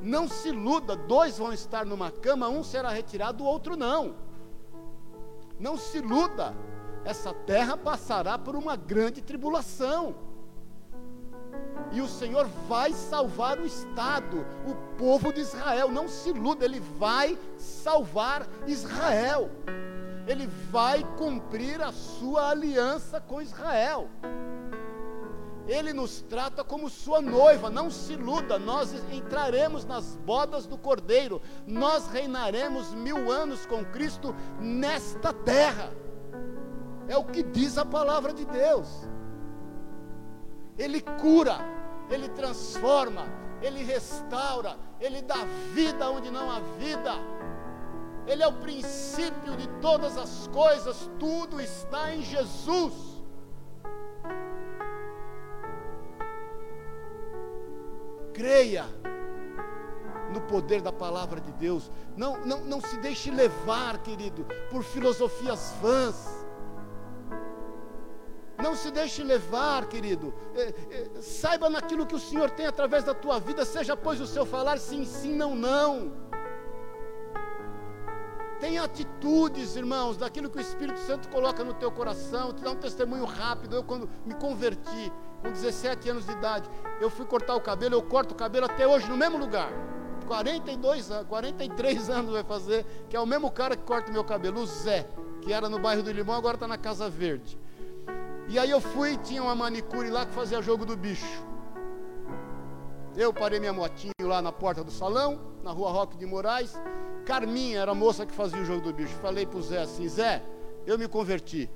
Não se iluda, dois vão estar numa cama, um será retirado, o outro não. Não se iluda, essa terra passará por uma grande tribulação. E o Senhor vai salvar o Estado, o povo de Israel. Não se iluda, Ele vai salvar Israel. Ele vai cumprir a sua aliança com Israel. Ele nos trata como sua noiva, não se iluda, nós entraremos nas bodas do Cordeiro, nós reinaremos mil anos com Cristo nesta terra. É o que diz a palavra de Deus. Ele cura, ele transforma, ele restaura, ele dá vida onde não há vida. Ele é o princípio de todas as coisas, tudo está em Jesus. Creia no poder da palavra de Deus. Não, não, não se deixe levar, querido, por filosofias vãs. Não se deixe levar, querido. É, é, saiba naquilo que o Senhor tem através da tua vida, seja pois o seu falar sim, sim, não, não. Tenha atitudes, irmãos, daquilo que o Espírito Santo coloca no teu coração. Te dá um testemunho rápido. Eu, quando me converti, com 17 anos de idade, eu fui cortar o cabelo. Eu corto o cabelo até hoje no mesmo lugar. 42 anos, 43 anos vai fazer, que é o mesmo cara que corta o meu cabelo, o Zé, que era no bairro do Limão, agora está na Casa Verde. E aí eu fui, tinha uma manicure lá que fazia jogo do bicho. Eu parei minha motinho lá na porta do salão, na rua Roque de Moraes. Carminha era a moça que fazia o jogo do bicho. Falei pro Zé assim, Zé, eu me converti.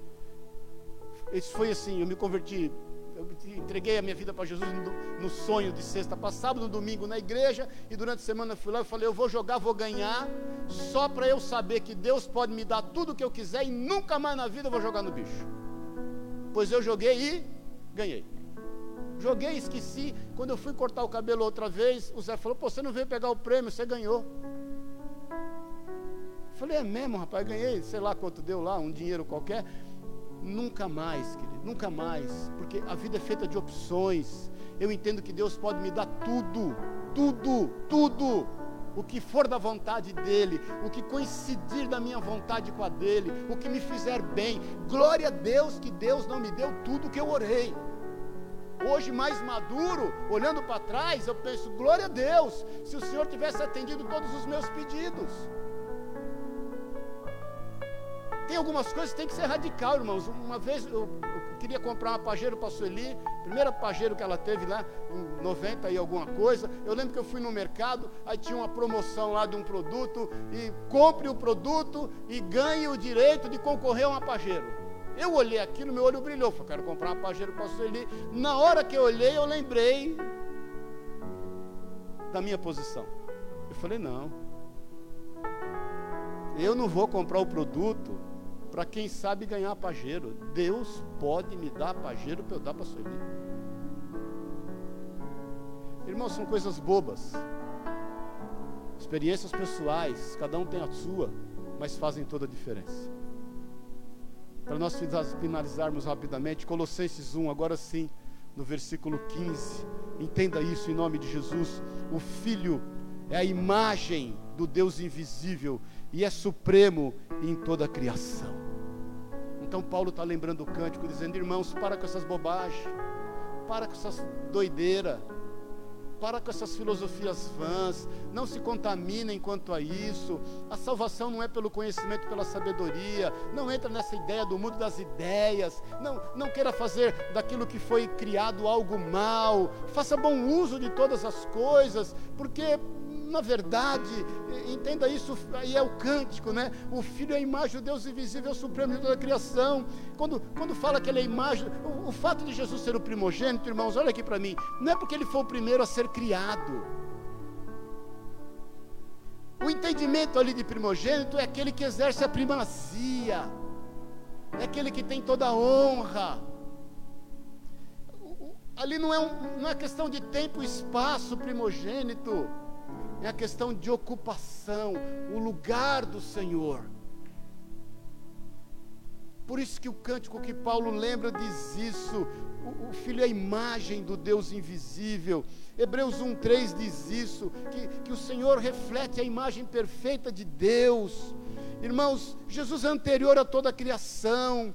Isso foi assim, eu me converti. Eu entreguei a minha vida para Jesus no, no, sonho de sexta para sábado, no domingo na igreja, e durante a semana eu fui lá e falei, eu vou jogar, vou ganhar, só para eu saber que Deus pode me dar tudo o que eu quiser e nunca mais na vida eu vou jogar no bicho. Pois eu joguei e ganhei. Joguei, esqueci. Quando eu fui cortar o cabelo outra vez, o Zé falou: Pô, você não veio pegar o prêmio, você ganhou. Falei, é mesmo, rapaz, ganhei, sei lá quanto deu lá, um dinheiro qualquer. Nunca mais, querido, nunca mais. Porque a vida é feita de opções. Eu entendo que Deus pode me dar tudo, tudo, tudo. O que for da vontade dEle, o que coincidir da minha vontade com a dEle, o que me fizer bem. Glória a Deus que Deus não me deu tudo o que eu orei. Hoje, mais maduro, olhando para trás, eu penso: glória a Deus, se o Senhor tivesse atendido todos os meus pedidos. Tem algumas coisas que tem que ser radical, irmãos. Uma vez eu, eu queria comprar uma pajeiro para a Sueli, primeira pajeiro que ela teve lá, em 90 e alguma coisa. Eu lembro que eu fui no mercado, aí tinha uma promoção lá de um produto, e compre o produto e ganhe o direito de concorrer a uma pajeiro. Eu olhei aquilo, meu olho brilhou. Falei, quero comprar uma pajeiro para a Sueli. Na hora que eu olhei, eu lembrei da minha posição. Eu falei, não. Eu não vou comprar o produto para quem sabe ganhar pajeiro. Deus pode me dar pajeiro para eu dar para Sueli. Irmãos, são coisas bobas. Experiências pessoais, cada um tem a sua, mas fazem toda a diferença. Para nós finalizarmos rapidamente, Colossenses 1, agora sim, no versículo 15. Entenda isso em nome de Jesus. O Filho é a imagem do Deus invisível e é supremo em toda a criação. Então Paulo está lembrando o cântico, dizendo, irmãos, para com essas bobagens, para com essas doideiras, para com essas filosofias vãs, não se contaminem quanto a isso. A salvação não é pelo conhecimento, pela sabedoria. Não entra nessa ideia do mundo das ideias. Não, não queira fazer daquilo que foi criado algo mal. Faça bom uso de todas as coisas, porque na verdade, entenda isso, aí é o cântico, né? O filho é a imagem do Deus invisível, supremo de toda a criação. Quando, quando fala que ele é a imagem, o, o fato de Jesus ser o primogênito, irmãos, olha aqui para mim, não é porque ele foi o primeiro a ser criado. O entendimento ali de primogênito é aquele que exerce a primazia, é aquele que tem toda a honra. Ali não é, um, não é questão de tempo e espaço primogênito é a questão de ocupação, o lugar do Senhor. Por isso que o cântico que Paulo lembra diz isso. O, o filho é a imagem do Deus invisível. Hebreus 1,3 diz isso, que, que o Senhor reflete a imagem perfeita de Deus. Irmãos, Jesus é anterior a toda a criação.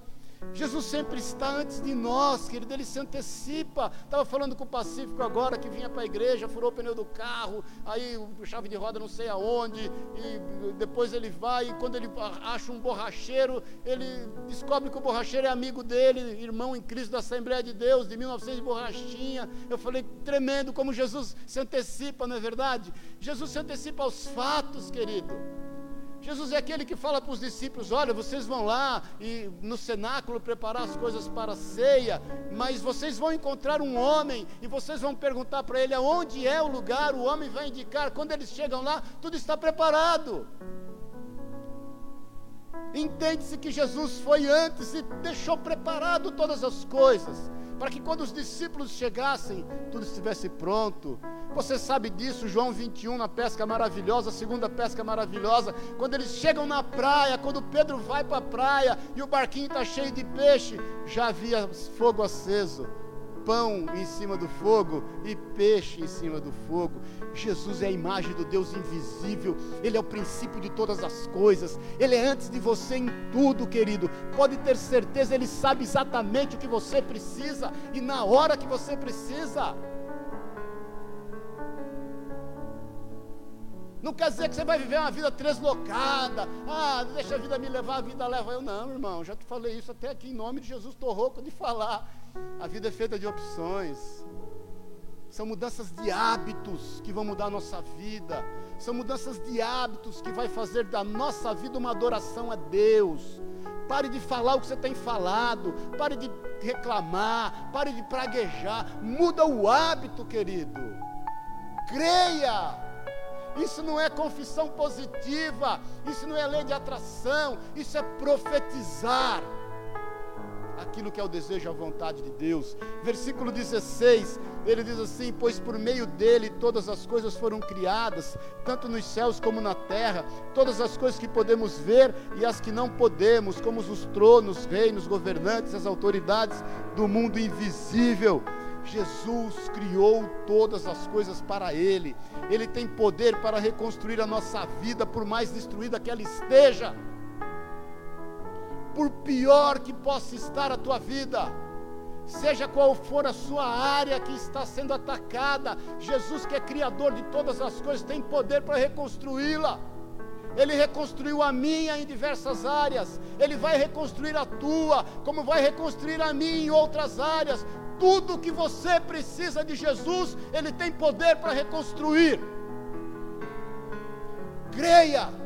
Jesus sempre está antes de nós, querido, ele se antecipa. Estava falando com o Pacífico agora, que vinha para a igreja, furou o pneu do carro, aí chave de roda não sei aonde, e depois ele vai, e quando ele acha um borracheiro, ele descobre que o borracheiro é amigo dele, irmão em Cristo da Assembleia de Deus, de 1900 de borrachinha. Eu falei, tremendo como Jesus se antecipa, não é verdade? Jesus se antecipa aos fatos, querido. Jesus é aquele que fala para os discípulos: olha, vocês vão lá e no cenáculo preparar as coisas para a ceia, mas vocês vão encontrar um homem e vocês vão perguntar para ele aonde é o lugar, o homem vai indicar. Quando eles chegam lá, tudo está preparado. Entende-se que Jesus foi antes e deixou preparado todas as coisas para que quando os discípulos chegassem, tudo estivesse pronto. Você sabe disso, João 21, na pesca maravilhosa, segunda pesca maravilhosa, quando eles chegam na praia, quando Pedro vai para a praia e o barquinho está cheio de peixe, já havia fogo aceso pão em cima do fogo e peixe em cima do fogo. Jesus é a imagem do Deus invisível, Ele é o princípio de todas as coisas, Ele é antes de você em tudo, querido. Pode ter certeza, Ele sabe exatamente o que você precisa e na hora que você precisa. Não quer dizer que você vai viver uma vida translocada. Ah, deixa a vida me levar, a vida leva eu. Não, irmão, já te falei isso até aqui em nome de Jesus, estou rouco de falar. A vida é feita de opções. São mudanças de hábitos que vão mudar a nossa vida. São mudanças de hábitos que vai fazer da nossa vida uma adoração a Deus. Pare de falar o que você tem falado. Pare de reclamar. Pare de praguejar. Muda o hábito, querido. Creia. Isso não é confissão positiva. Isso não é lei de atração. Isso é profetizar aquilo que é o desejo, a vontade de Deus. Versículo 16, ele diz assim: Pois por meio dele todas as coisas foram criadas, tanto nos céus como na terra, todas as coisas que podemos ver e as que não podemos, como os tronos, reinos, governantes, as autoridades do mundo invisível. Jesus criou todas as coisas para Ele, Ele tem poder para reconstruir a nossa vida, por mais destruída que ela esteja por pior que possa estar a tua vida, seja qual for a sua área que está sendo atacada, Jesus, que é Criador de todas as coisas, tem poder para reconstruí-la. Ele reconstruiu a minha em diversas áreas, Ele vai reconstruir a tua, como vai reconstruir a minha em outras áreas. Tudo que você precisa de Jesus, Ele tem poder para reconstruir. Creia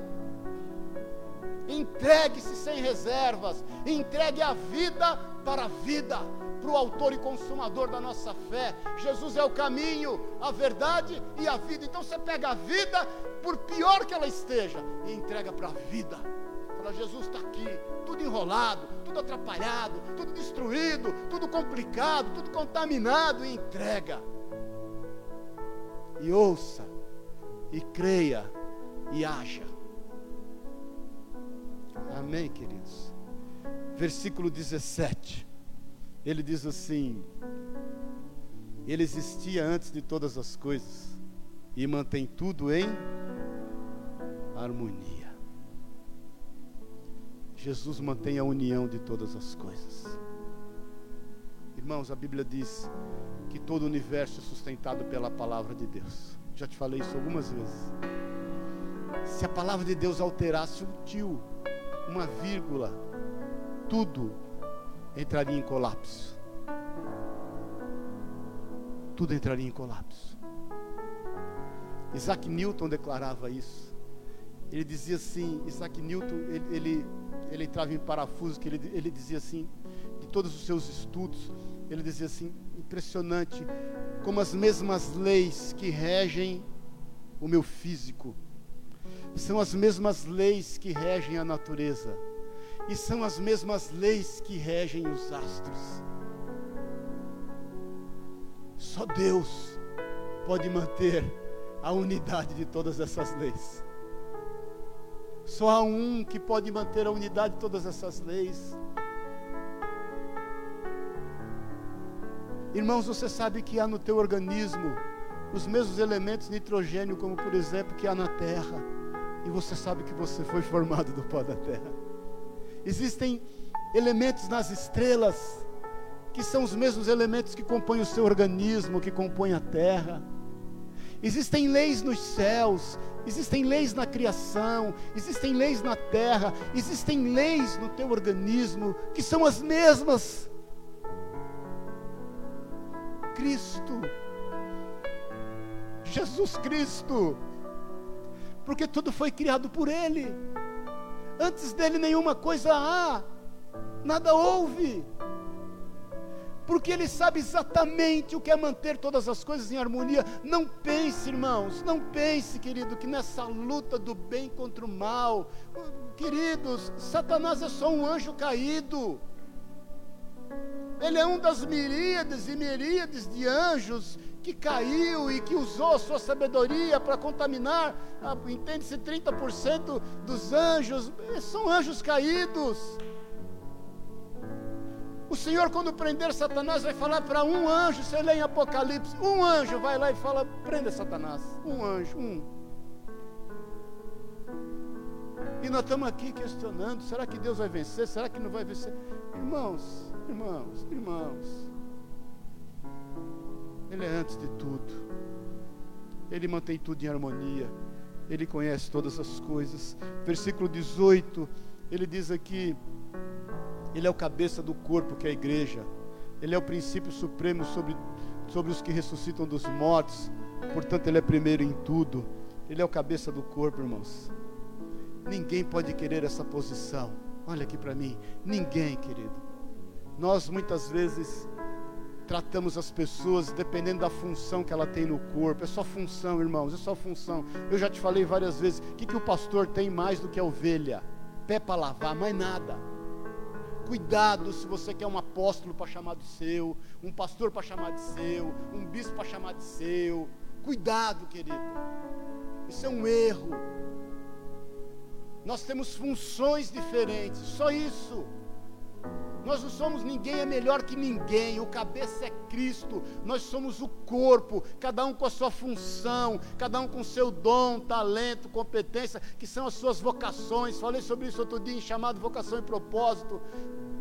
Entregue-se sem reservas. Entregue a vida para a vida, para o autor e consumador da nossa fé. Jesus é o caminho, a verdade e a vida. Então você pega a vida, por pior que ela esteja, e entrega para a vida. Fala, Jesus está aqui, tudo enrolado, tudo atrapalhado, tudo destruído, tudo complicado, tudo contaminado, e entrega. E ouça, e creia, e haja. Amém, queridos? Versículo 17. Ele diz assim: Ele existia antes de todas as coisas e mantém tudo em harmonia. Jesus mantém a união de todas as coisas. Irmãos, a Bíblia diz que todo o universo é sustentado pela palavra de Deus. Já te falei isso algumas vezes. Se a palavra de Deus alterasse um tio, uma vírgula, tudo entraria em colapso. Tudo entraria em colapso. Isaac Newton declarava isso. Ele dizia assim, Isaac Newton, ele, ele, ele entrava em parafuso, que ele, ele dizia assim, de todos os seus estudos, ele dizia assim, impressionante, como as mesmas leis que regem o meu físico, são as mesmas leis que regem a natureza, e são as mesmas leis que regem os astros. Só Deus pode manter a unidade de todas essas leis. Só há um que pode manter a unidade de todas essas leis. Irmãos, você sabe que há no teu organismo os mesmos elementos nitrogênio, como por exemplo, que há na terra. E você sabe que você foi formado do pó da terra. Existem elementos nas estrelas que são os mesmos elementos que compõem o seu organismo, que compõem a terra. Existem leis nos céus, existem leis na criação, existem leis na terra, existem leis no teu organismo que são as mesmas. Cristo, Jesus Cristo, porque tudo foi criado por Ele, antes dele nenhuma coisa há, nada houve porque Ele sabe exatamente o que é manter todas as coisas em harmonia. Não pense, irmãos, não pense, querido, que nessa luta do bem contra o mal, queridos, Satanás é só um anjo caído. Ele é um das miríades e miríades de anjos que caiu e que usou sua sabedoria para contaminar, ah, entende-se, 30% dos anjos, são anjos caídos. O Senhor, quando prender Satanás, vai falar para um anjo, você lê em Apocalipse, um anjo vai lá e fala: prenda Satanás. Um anjo, um. E nós estamos aqui questionando: será que Deus vai vencer? Será que não vai vencer? Irmãos, irmãos, irmãos. Ele é antes de tudo. Ele mantém tudo em harmonia. Ele conhece todas as coisas. Versículo 18, ele diz aqui: ele é o cabeça do corpo, que é a igreja. Ele é o princípio supremo sobre, sobre os que ressuscitam dos mortos. Portanto, Ele é primeiro em tudo. Ele é o cabeça do corpo, irmãos. Ninguém pode querer essa posição. Olha aqui para mim. Ninguém, querido. Nós muitas vezes tratamos as pessoas dependendo da função que ela tem no corpo. É só função, irmãos, é só função. Eu já te falei várias vezes: o que, que o pastor tem mais do que a ovelha? Pé para lavar, mais nada. Cuidado se você quer um apóstolo para chamar de seu, um pastor para chamar de seu, um bispo para chamar de seu. Cuidado, querido. Isso é um erro. Nós temos funções diferentes, só isso. Nós não somos ninguém é melhor que ninguém, o cabeça é Cristo, nós somos o corpo, cada um com a sua função, cada um com seu dom, talento, competência, que são as suas vocações. Falei sobre isso outro dia em chamado vocação e propósito.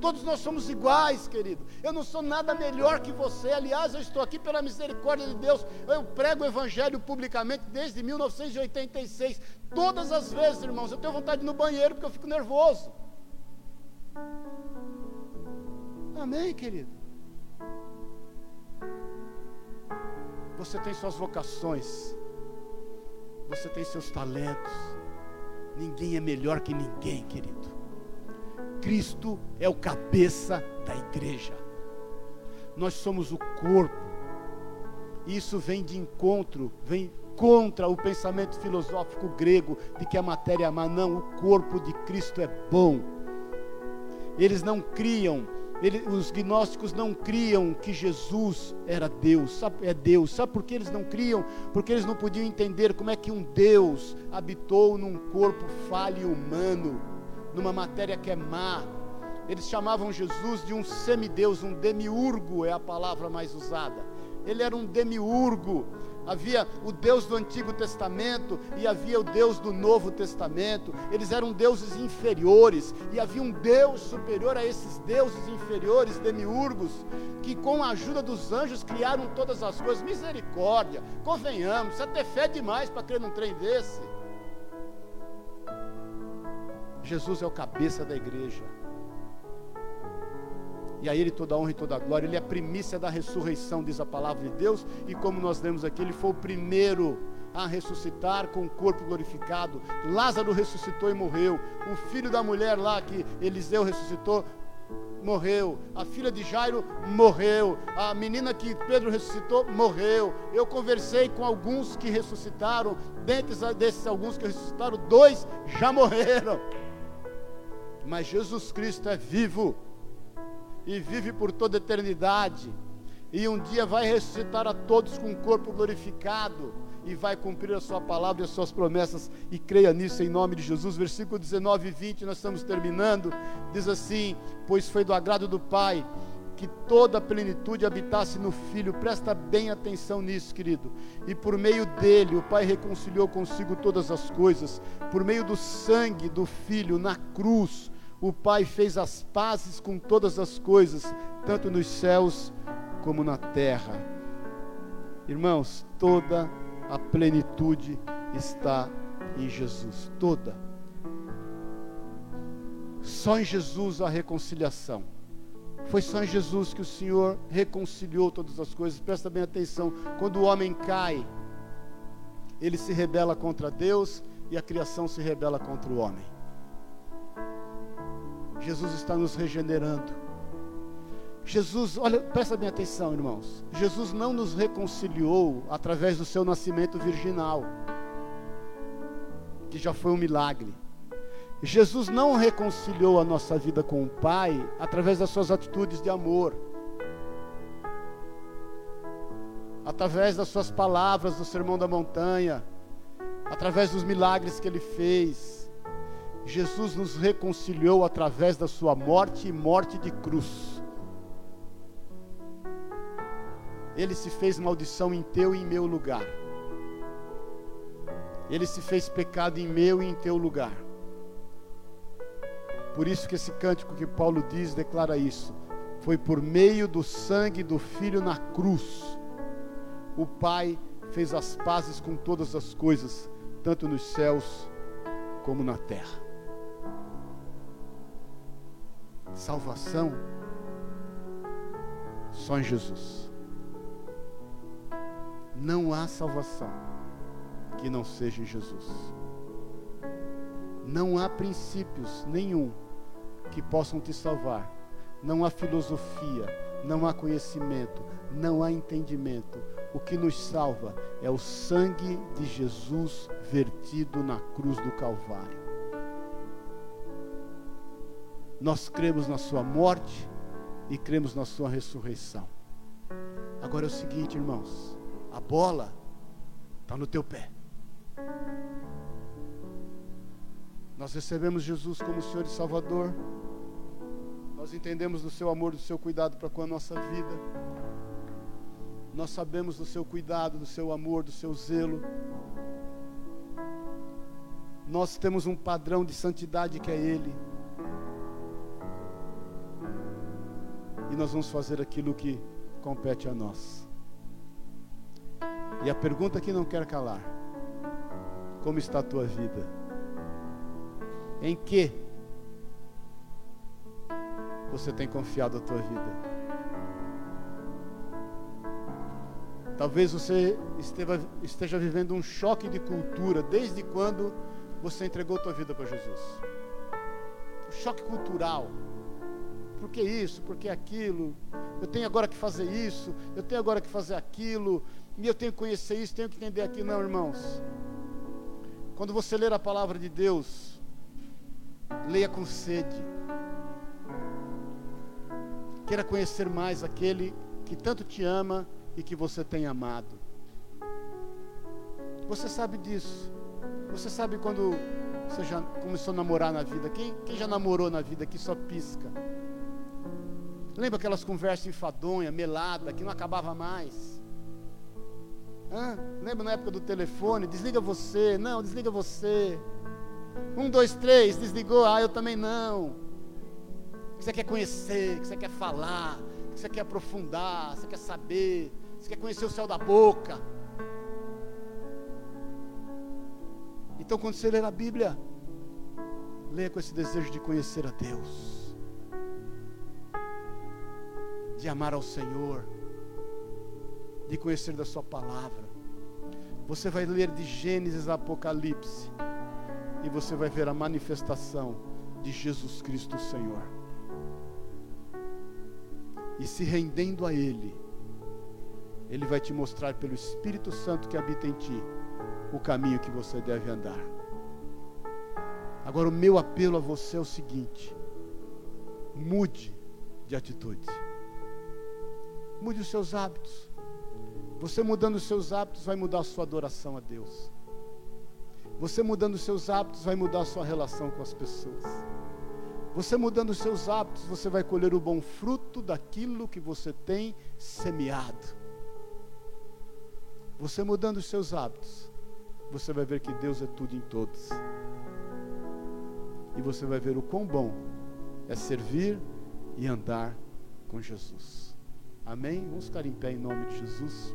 Todos nós somos iguais, querido. Eu não sou nada melhor que você. Aliás, eu estou aqui pela misericórdia de Deus. Eu prego o Evangelho publicamente desde 1986. Todas as vezes, irmãos, eu tenho vontade de ir no banheiro porque eu fico nervoso. Amém, querido? Você tem suas vocações, você tem seus talentos. Ninguém é melhor que ninguém, querido. Cristo é o cabeça da igreja. Nós somos o corpo. Isso vem de encontro, vem contra o pensamento filosófico grego de que a matéria é má. Não, o corpo de Cristo é bom. Eles não criam ele, os gnósticos não criam que Jesus era Deus, é Deus. Sabe por que eles não criam? Porque eles não podiam entender como é que um Deus habitou num corpo falho humano, numa matéria que é má. Eles chamavam Jesus de um semideus, um demiurgo é a palavra mais usada. Ele era um demiurgo, havia o Deus do Antigo Testamento e havia o Deus do Novo Testamento. Eles eram deuses inferiores e havia um Deus superior a esses deuses inferiores, demiurgos, que com a ajuda dos anjos criaram todas as coisas. Misericórdia, convenhamos, você ter fé demais para crer num trem desse. Jesus é o cabeça da igreja. E a Ele toda a honra e toda a glória. Ele é a primícia da ressurreição, diz a palavra de Deus. E como nós lemos aqui, Ele foi o primeiro a ressuscitar com o corpo glorificado. Lázaro ressuscitou e morreu. O filho da mulher lá que Eliseu ressuscitou morreu. A filha de Jairo morreu. A menina que Pedro ressuscitou morreu. Eu conversei com alguns que ressuscitaram. Dentre desses alguns que ressuscitaram, dois já morreram. Mas Jesus Cristo é vivo e vive por toda eternidade. E um dia vai ressuscitar a todos com o corpo glorificado e vai cumprir a sua palavra e as suas promessas, e creia nisso em nome de Jesus. Versículo 19 e 20, nós estamos terminando. Diz assim: Pois foi do agrado do Pai que toda a plenitude habitasse no Filho. Presta bem atenção nisso, querido. E por meio dele, o Pai reconciliou consigo todas as coisas. Por meio do sangue do Filho na cruz, o Pai fez as pazes com todas as coisas, tanto nos céus como na terra. Irmãos, toda a plenitude está em Jesus, toda. Só em Jesus a reconciliação. Foi só em Jesus que o Senhor reconciliou todas as coisas. Presta bem atenção. Quando o homem cai, ele se rebela contra Deus e a criação se rebela contra o homem. Jesus está nos regenerando. Jesus, olha, presta bem atenção, irmãos. Jesus não nos reconciliou através do seu nascimento virginal, que já foi um milagre. Jesus não reconciliou a nossa vida com o Pai através das suas atitudes de amor, através das suas palavras do Sermão da Montanha, através dos milagres que ele fez. Jesus nos reconciliou através da sua morte e morte de cruz. Ele se fez maldição em teu e em meu lugar. Ele se fez pecado em meu e em teu lugar. Por isso que esse cântico que Paulo diz declara isso. Foi por meio do sangue do filho na cruz. O Pai fez as pazes com todas as coisas, tanto nos céus como na terra. Salvação só em Jesus. Não há salvação que não seja em Jesus. Não há princípios nenhum que possam te salvar. Não há filosofia, não há conhecimento, não há entendimento. O que nos salva é o sangue de Jesus vertido na cruz do Calvário. Nós cremos na Sua morte e cremos na Sua ressurreição. Agora é o seguinte, irmãos: a bola está no teu pé. Nós recebemos Jesus como Senhor e Salvador. Nós entendemos do seu amor, do seu cuidado para com a nossa vida. Nós sabemos do seu cuidado, do seu amor, do seu zelo. Nós temos um padrão de santidade que é Ele. E nós vamos fazer aquilo que compete a nós. E a pergunta que não quer calar: Como está a tua vida? Em que você tem confiado a tua vida? Talvez você esteja, vivendo um choque de cultura desde quando você entregou tua vida para Jesus. Um choque cultural. Por que isso? Por que aquilo? Eu tenho agora que fazer isso, eu tenho agora que fazer aquilo, e eu tenho que conhecer isso, tenho que entender aquilo. Não, irmãos. Quando você ler a palavra de Deus, leia com sede. Queira conhecer mais aquele que tanto te ama e que você tem amado. Você sabe disso. Você sabe quando você já começou a namorar na vida. Quem, quem já namorou na vida que só pisca? Lembra aquelas conversas enfadonhas, melada, que não acabava mais? Hã? Lembra na época do telefone? Desliga você, não, desliga você. Um, dois, três, desligou, ah, eu também não. Que você quer conhecer, que você quer falar, que você quer aprofundar, você quer saber, você quer conhecer o céu da boca. Então, quando você ler a Bíblia, leia com esse desejo de conhecer a Deus, de amar ao Senhor, de conhecer da Sua palavra. Você vai ler de Gênesis a Apocalipse e você vai ver a manifestação de Jesus Cristo Senhor. E se rendendo a Ele, Ele vai te mostrar pelo Espírito Santo que habita em ti o caminho que você deve andar. Agora, o meu apelo a você é o seguinte: mude de atitude, mude os seus hábitos. Você mudando os seus hábitos vai mudar a sua adoração a Deus. Você mudando os seus hábitos vai mudar a sua relação com as pessoas. Você mudando os seus hábitos, você vai colher o bom fruto daquilo que você tem semeado. Você mudando os seus hábitos, você vai ver que Deus é tudo em todos. E você vai ver o quão bom é servir e andar com Jesus. Amém? Vamos ficar em pé em nome de Jesus.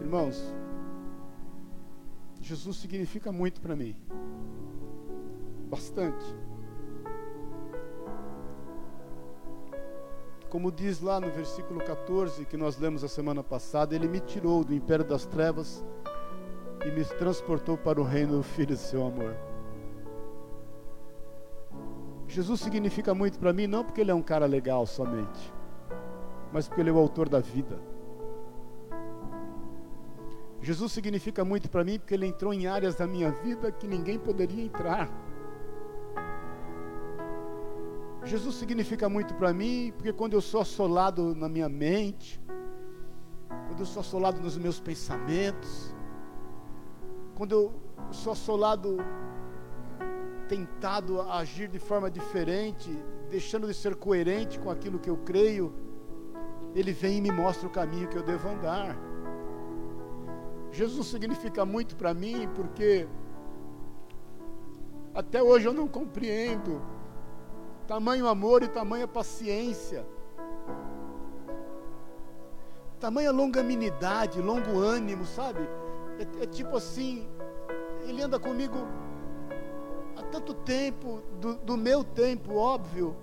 Irmãos, Jesus significa muito para mim. Bastante. Como diz lá no versículo 14, que nós lemos a semana passada, Ele me tirou do império das trevas e me transportou para o reino do Filho de seu amor. Jesus significa muito para mim, não porque Ele é um cara legal somente, mas porque Ele é o autor da vida. Jesus significa muito para mim porque Ele entrou em áreas da minha vida que ninguém poderia entrar. Jesus significa muito para mim, porque quando eu sou assolado na minha mente, quando eu sou assolado nos meus pensamentos, quando eu sou assolado, tentado a agir de forma diferente, deixando de ser coerente com aquilo que eu creio, Ele vem e me mostra o caminho que eu devo andar. Jesus significa muito para mim, porque até hoje eu não compreendo tamanho amor e tamanha paciência, tamanha longanimidade, longo ânimo, sabe? É, é, tipo assim, ele anda comigo há tanto tempo, do, do meu tempo, óbvio,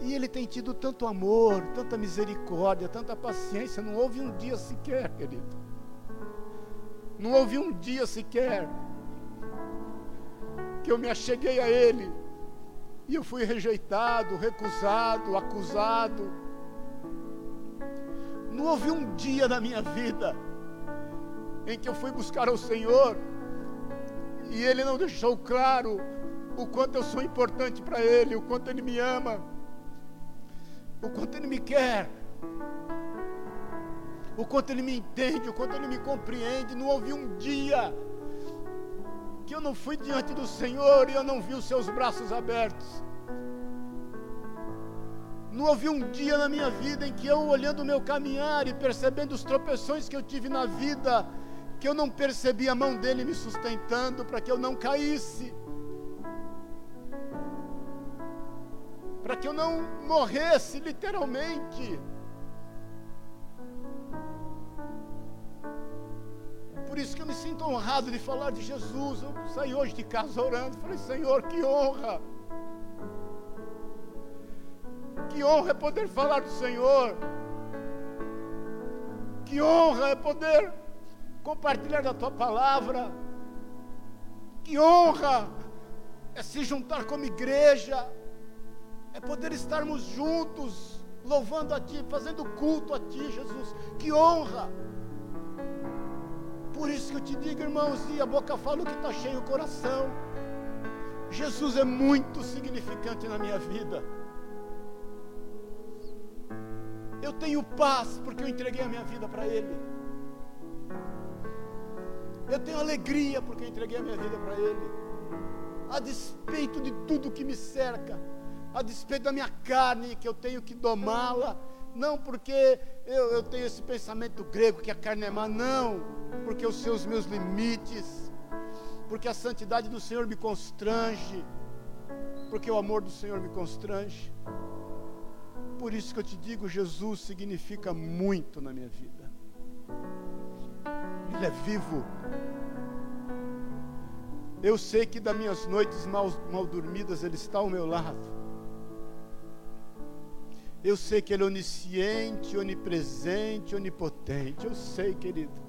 e ele tem tido tanto amor, tanta misericórdia, tanta paciência, não houve um dia sequer, querido. Não houve um dia sequer que eu me acheguei a Ele e eu fui rejeitado, recusado, acusado. Não houve um dia na minha vida em que eu fui buscar ao Senhor e Ele não deixou claro o quanto eu sou importante para Ele, o quanto Ele me ama, o quanto Ele me quer, o quanto Ele me entende, o quanto Ele me compreende. Não houve um dia que eu não fui diante do Senhor e eu não vi os seus braços abertos. Não houve um dia na minha vida em que eu, olhando o meu caminhar e percebendo os tropeções que eu tive na vida, que eu não percebi a mão dele me sustentando para que eu não caísse, para que eu não morresse literalmente. Por isso que eu me sinto honrado de falar de Jesus. Eu saí hoje de casa orando. Falei, Senhor, que honra. Que honra é poder falar do Senhor. Que honra é poder compartilhar da tua palavra. Que honra é se juntar como igreja. É poder estarmos juntos, louvando a Ti, fazendo culto a Ti, Jesus. Que honra. Por isso que eu te digo, irmãos, e a boca fala o que está cheio o coração. Jesus é muito significante na minha vida. Eu tenho paz porque eu entreguei a minha vida para Ele. Eu tenho alegria porque eu entreguei a minha vida para Ele. A despeito de tudo que me cerca, a despeito da minha carne, que eu tenho que domá-la, não porque eu, eu tenho esse pensamento grego que a carne é má, não, porque eu sei os meus limites, porque a santidade do Senhor me constrange, porque o amor do Senhor me constrange. Por isso que eu te digo, Jesus significa muito na minha vida. Ele é vivo. Eu sei que das minhas noites mal, mal dormidas Ele está ao meu lado. Eu sei que Ele é onisciente, onipresente, onipotente. Eu sei, querido.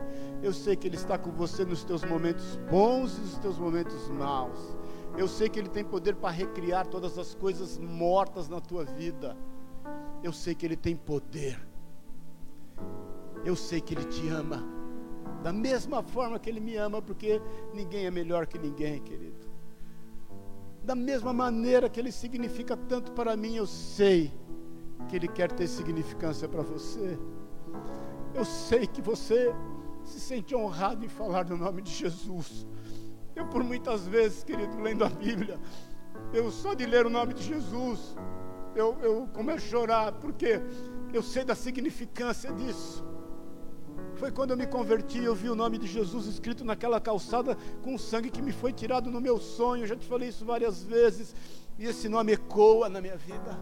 Eu sei que Ele está com você nos teus momentos bons e nos teus momentos maus. Eu sei que Ele tem poder para recriar todas as coisas mortas na tua vida. Eu sei que Ele tem poder. Eu sei que Ele te ama. Da mesma forma que Ele me ama, porque ninguém é melhor que ninguém, querido. Da mesma maneira que Ele significa tanto para mim, eu sei que Ele quer ter significância para você. Eu sei que você se sente honrado em falar no nome de Jesus. Eu, por muitas vezes, querido, lendo a Bíblia, eu só de ler o nome de Jesus, eu, eu começo a chorar, porque eu sei da significância disso. Foi quando eu me converti, eu vi o nome de Jesus escrito naquela calçada com o sangue que me foi tirado no meu sonho. Eu já te falei isso várias vezes, e esse nome ecoa na minha vida.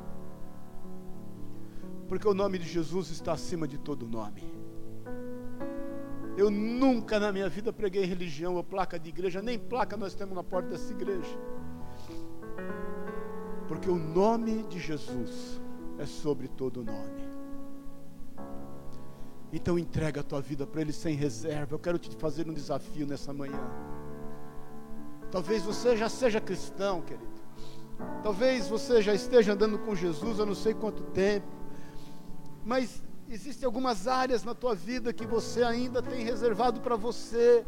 Porque o nome de Jesus está acima de todo nome. Eu nunca na minha vida preguei religião ou placa de igreja, nem placa nós temos na porta dessa igreja. Porque o nome de Jesus é sobre todo nome. Então entrega a tua vida para Ele sem reserva. Eu quero te fazer um desafio nessa manhã. Talvez você já seja cristão, querido. Talvez você já esteja andando com Jesus há não sei quanto tempo. Mas existem algumas áreas na tua vida que você ainda tem reservado para você.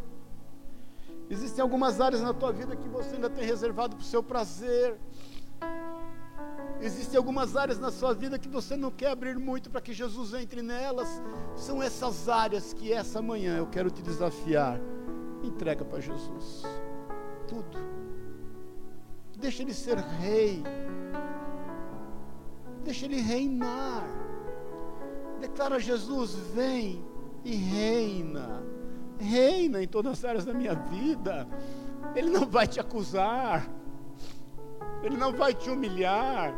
Existem algumas áreas na tua vida que você ainda tem reservado para o seu prazer. Existem algumas áreas na sua vida que você não quer abrir muito para que Jesus entre nelas. São essas áreas que essa manhã eu quero te desafiar. Entrega para Jesus. Tudo. Deixa ele ser rei. Deixa ele reinar. Declara Jesus, vem e reina. Reina em todas as áreas da minha vida. Ele não vai te acusar. Ele não vai te humilhar.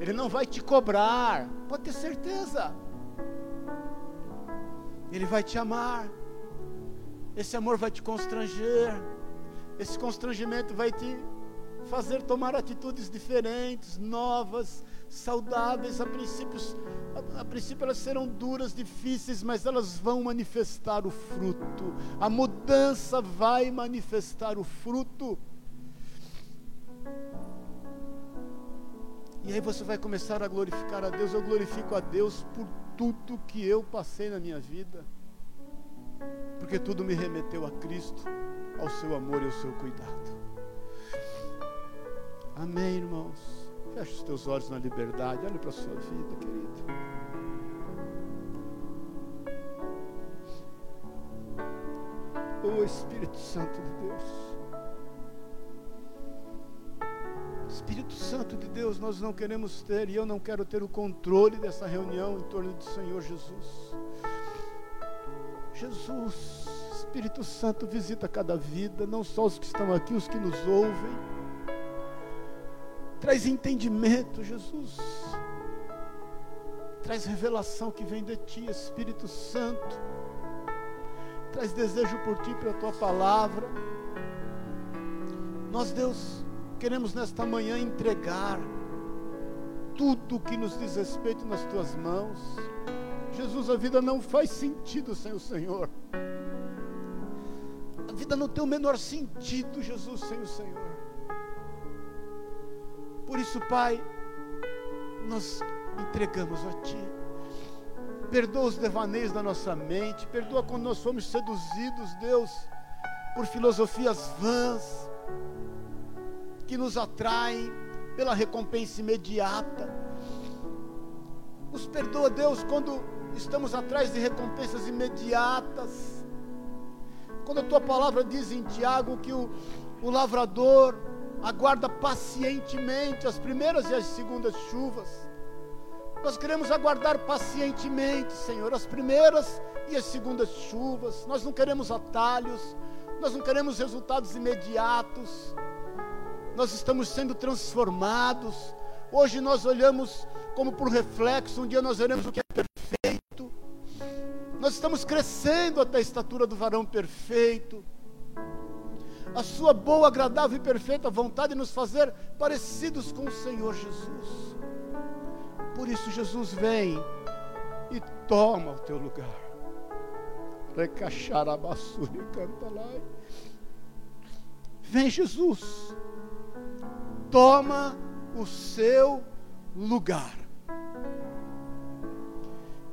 Ele não vai te cobrar. Pode ter certeza. Ele vai te amar. Esse amor vai te constranger. Esse constrangimento vai te fazer tomar atitudes diferentes, novas, saudáveis. A, princípios, a, a princípio elas serão duras, difíceis, mas elas vão manifestar o fruto. A mudança vai manifestar o fruto. E aí você vai começar a glorificar a Deus. Eu glorifico a Deus por tudo que eu passei na minha vida. Porque tudo me remeteu a Cristo, ao seu amor e ao seu cuidado. Amém, irmãos. Feche os teus olhos na liberdade. Olha para a sua vida, querido. O oh, Espírito Santo de Deus. Espírito Santo de Deus, nós não queremos ter, e eu não quero ter o controle dessa reunião em torno do Senhor Jesus. Jesus, Espírito Santo, visita cada vida, não só os que estão aqui, os que nos ouvem. Traz entendimento, Jesus. Traz revelação que vem de Ti, Espírito Santo. Traz desejo por Ti, pela Tua palavra. Nós, Deus, queremos nesta manhã entregar tudo que nos diz respeito nas Tuas mãos. Jesus, a vida não faz sentido sem o Senhor. A vida não tem o menor sentido, Jesus, sem o Senhor. Por isso, Pai, nós entregamos a Ti. Perdoa os devaneios da nossa mente, perdoa quando nós fomos seduzidos, Deus, por filosofias vãs, que nos atraem pela recompensa imediata. Nos perdoa, Deus, quando estamos atrás de recompensas imediatas. Quando a tua palavra diz em Tiago que o, o lavrador aguarda pacientemente as primeiras e as segundas chuvas. Nós queremos aguardar pacientemente, Senhor, as primeiras e as segundas chuvas. Nós não queremos atalhos, nós não queremos resultados imediatos. Nós estamos sendo transformados. Hoje nós olhamos como por reflexo, um dia nós veremos o que é perfeito. Nós estamos crescendo até a estatura do varão perfeito. A sua boa, agradável e perfeita vontade de nos fazer parecidos com o Senhor Jesus. Por isso, Jesus vem e toma o teu lugar. Recachar a basura e canta lá. Vem, Jesus, toma o seu lugar.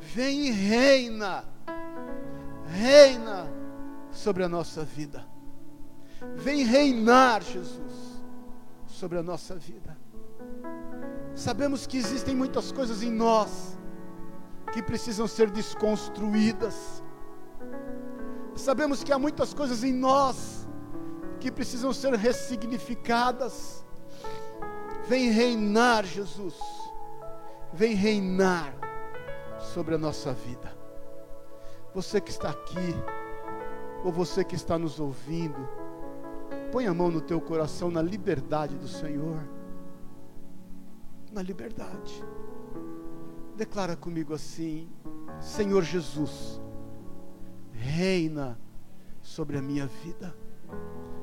Vem e reina, reina sobre a nossa vida. Vem reinar, Jesus, sobre a nossa vida. Sabemos que existem muitas coisas em nós que precisam ser desconstruídas. Sabemos que há muitas coisas em nós que precisam ser ressignificadas. Vem reinar, Jesus. Vem reinar sobre a nossa vida. Você que está aqui, ou você que está nos ouvindo, põe a mão no teu coração na liberdade do Senhor. Na liberdade. Declara comigo assim: Senhor Jesus, reina sobre a minha vida.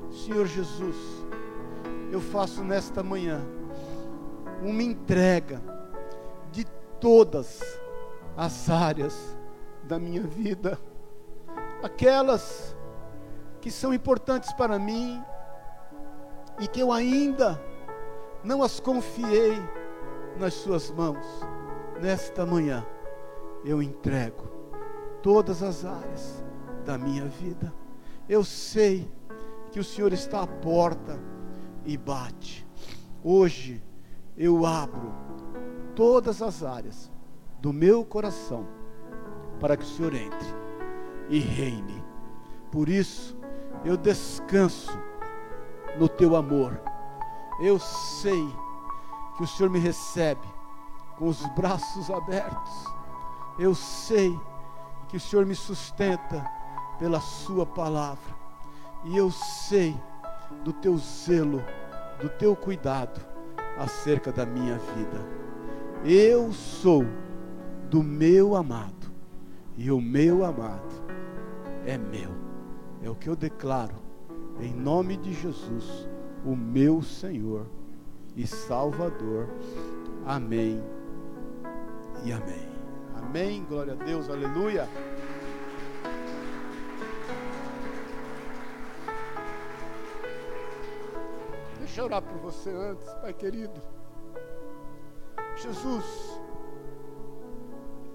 Senhor Jesus, eu faço nesta manhã uma entrega de todas as áreas da minha vida, aquelas que são importantes para mim e que eu ainda não as confiei nas Suas mãos nesta manhã eu entrego todas as áreas da minha vida. Eu sei que o Senhor está à porta e bate. Hoje eu abro todas as áreas do meu coração para que o Senhor entre e reine. Por isso eu descanso no teu amor. Eu sei que o Senhor me recebe com os braços abertos. Eu sei que o Senhor me sustenta pela Sua palavra, e eu sei do teu zelo, do teu cuidado acerca da minha vida. Eu sou do meu amado, e o meu amado é meu. É o que eu declaro, em nome de Jesus, o meu Senhor e Salvador. Amém e amém. Amém, glória a Deus, aleluia. Deixa eu orar por você antes, Pai querido. Jesus,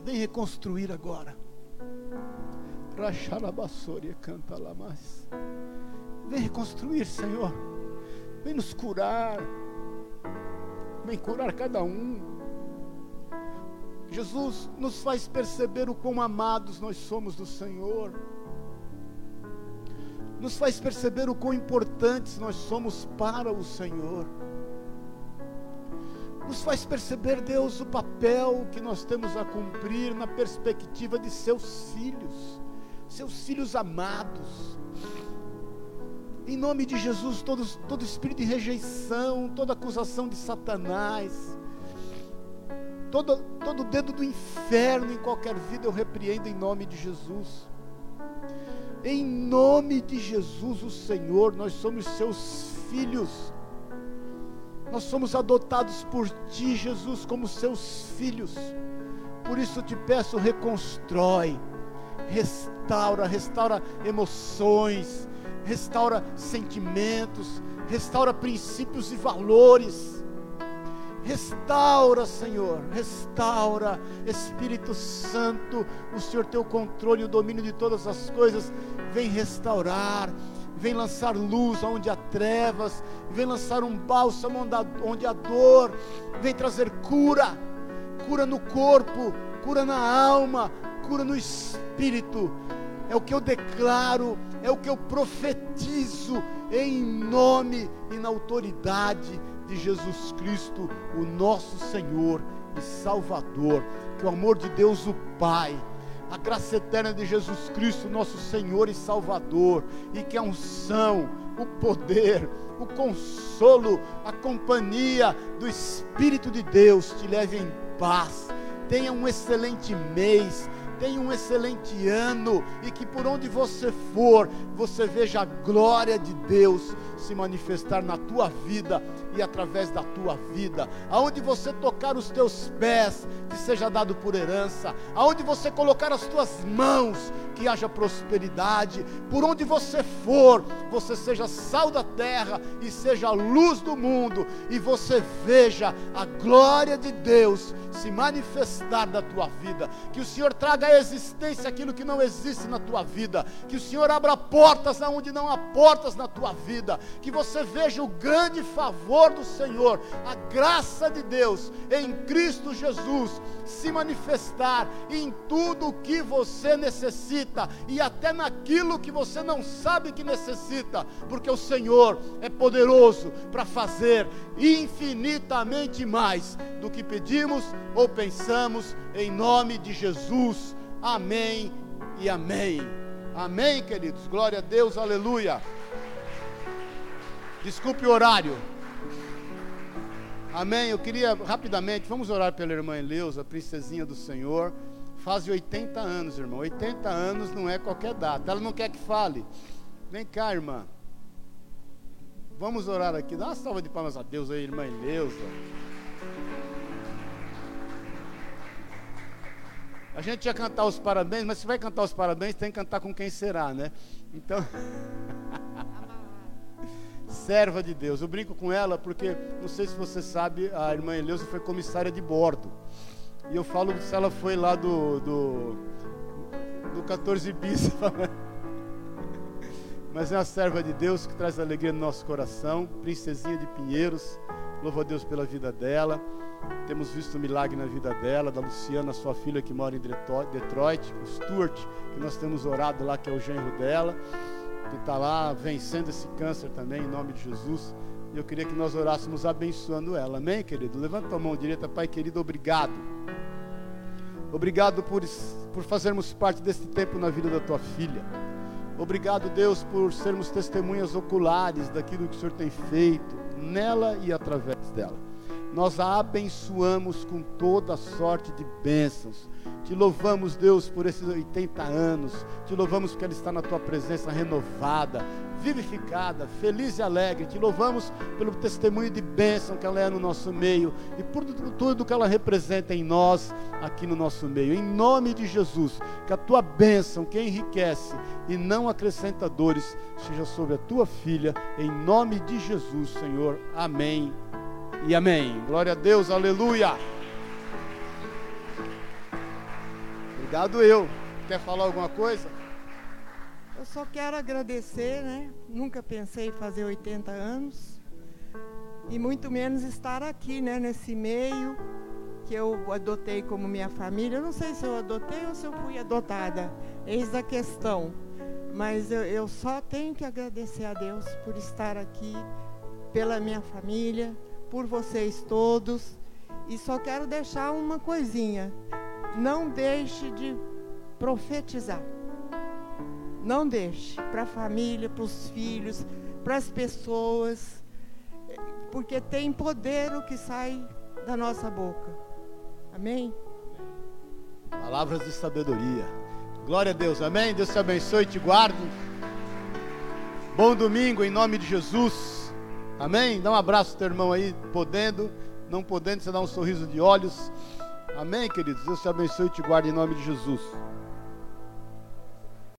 vem reconstruir agora. Racharabassoria canta lá mais. Vem reconstruir, Senhor. Vem nos curar. Vem curar cada um Jesus nos faz perceber o quão amados nós somos do Senhor, nos faz perceber o quão importantes nós somos para o Senhor, nos faz perceber, Deus, o papel que nós temos a cumprir na perspectiva de seus filhos, seus filhos amados. Em nome de Jesus, todo, todo espírito de rejeição, toda acusação de Satanás, Todo, todo dedo do inferno em qualquer vida eu repreendo em nome de Jesus. Em nome de Jesus, o Senhor, nós somos seus filhos. Nós somos adotados por ti, Jesus, como seus filhos. Por isso eu te peço, reconstrói, restaura, restaura emoções, restaura sentimentos, restaura princípios e valores Restaura, Senhor, restaura, Espírito Santo, o Senhor tem o controle e o domínio de todas as coisas. Vem restaurar, vem lançar luz onde há trevas, vem lançar um bálsamo onde há dor, vem trazer cura, cura no corpo, cura na alma, cura no espírito. É o que eu declaro, é o que eu profetizo em nome e na autoridade de Jesus Cristo, o nosso Senhor e Salvador. Que o amor de Deus, o Pai, a graça eterna de Jesus Cristo, nosso Senhor e Salvador, e que a unção, o poder, o consolo, a companhia do Espírito de Deus te leve em paz. Tenha um excelente mês tenha um excelente ano e que por onde você for, você veja a glória de Deus se manifestar na tua vida e através da tua vida. Aonde você tocar os teus pés, que seja dado por herança. Aonde você colocar as tuas mãos, que haja prosperidade. Por onde você for, você seja sal da terra e seja luz do mundo. E você veja a glória de Deus se manifestar na tua vida. Que o Senhor traga à existência aquilo que não existe na tua vida. Que o Senhor abra portas aonde não há portas na tua vida. Que você veja o grande favor do Senhor, a graça de Deus em Cristo Jesus se manifestar em tudo o que você necessita e até naquilo que você não sabe que necessita, porque o Senhor é poderoso para fazer infinitamente mais do que pedimos ou pensamos, em nome de Jesus. Amém e amém. Amém, queridos. Glória a Deus, aleluia. Desculpe o horário. Amém. Eu queria rapidamente, vamos orar pela irmã Eleusa, princesinha do Senhor. Faz 80 anos, irmão. 80 anos não é qualquer data. Ela não quer que fale. Vem cá, irmã. Vamos orar aqui. Dá uma salva de palmas a Deus aí, irmã Eleusa. A gente ia cantar os parabéns, mas se vai cantar os parabéns, tem que cantar com quem será, né? Então. <laughs> serva de Deus. Eu brinco com ela porque, não sei se você sabe, a irmã Eleusa foi comissária de bordo. E eu falo se ela foi lá do, do, do 14 bis. <laughs> Mas é uma serva de Deus que traz alegria no nosso coração, princesinha de Pinheiros. Louvo a Deus pela vida dela. Temos visto um milagre na vida dela, da Luciana, sua filha que mora em Detroit, o Stuart, que nós temos orado lá, que é o genro dela que está lá vencendo esse câncer também, em nome de Jesus. E eu queria que nós orássemos abençoando ela. Amém, querido? Levanta a mão direita, Pai querido, obrigado. Obrigado por, por fazermos parte desse tempo na vida da tua filha. Obrigado, Deus, por sermos testemunhas oculares daquilo que o Senhor tem feito nela e através dela. Nós a abençoamos com toda sorte de bênçãos te louvamos, Deus, por esses 80 anos. Te louvamos porque ela está na tua presença renovada, vivificada, feliz e alegre. Te louvamos pelo testemunho de bênção que ela é no nosso meio e por tudo que ela representa em nós, aqui no nosso meio. Em nome de Jesus, que a tua bênção, que enriquece e não acrescenta dores, seja sobre a tua filha. Em nome de Jesus, Senhor. Amém e amém. Glória a Deus, aleluia. Obrigado eu. Quer falar alguma coisa?
Eu só quero agradecer, né? Nunca pensei em fazer 80 anos. E muito menos estar aqui, né? Nesse meio que eu adotei como minha família. Eu não sei se eu adotei ou se eu fui adotada. Eis a questão. Mas eu, eu só tenho que agradecer a Deus por estar aqui, pela minha família, por vocês todos. E só quero deixar uma coisinha. Não deixe de profetizar. Não deixe para a família, para os filhos, para as pessoas, porque tem poder o que sai da nossa boca. Amém?
Palavras de sabedoria. Glória a Deus, amém? Deus te abençoe e te guarde. Bom domingo em nome de Jesus. Amém? Dá um abraço ao teu irmão aí, podendo, não podendo, você dá um sorriso de olhos. Amém, queridos? Deus te abençoe e te guarde em nome de Jesus.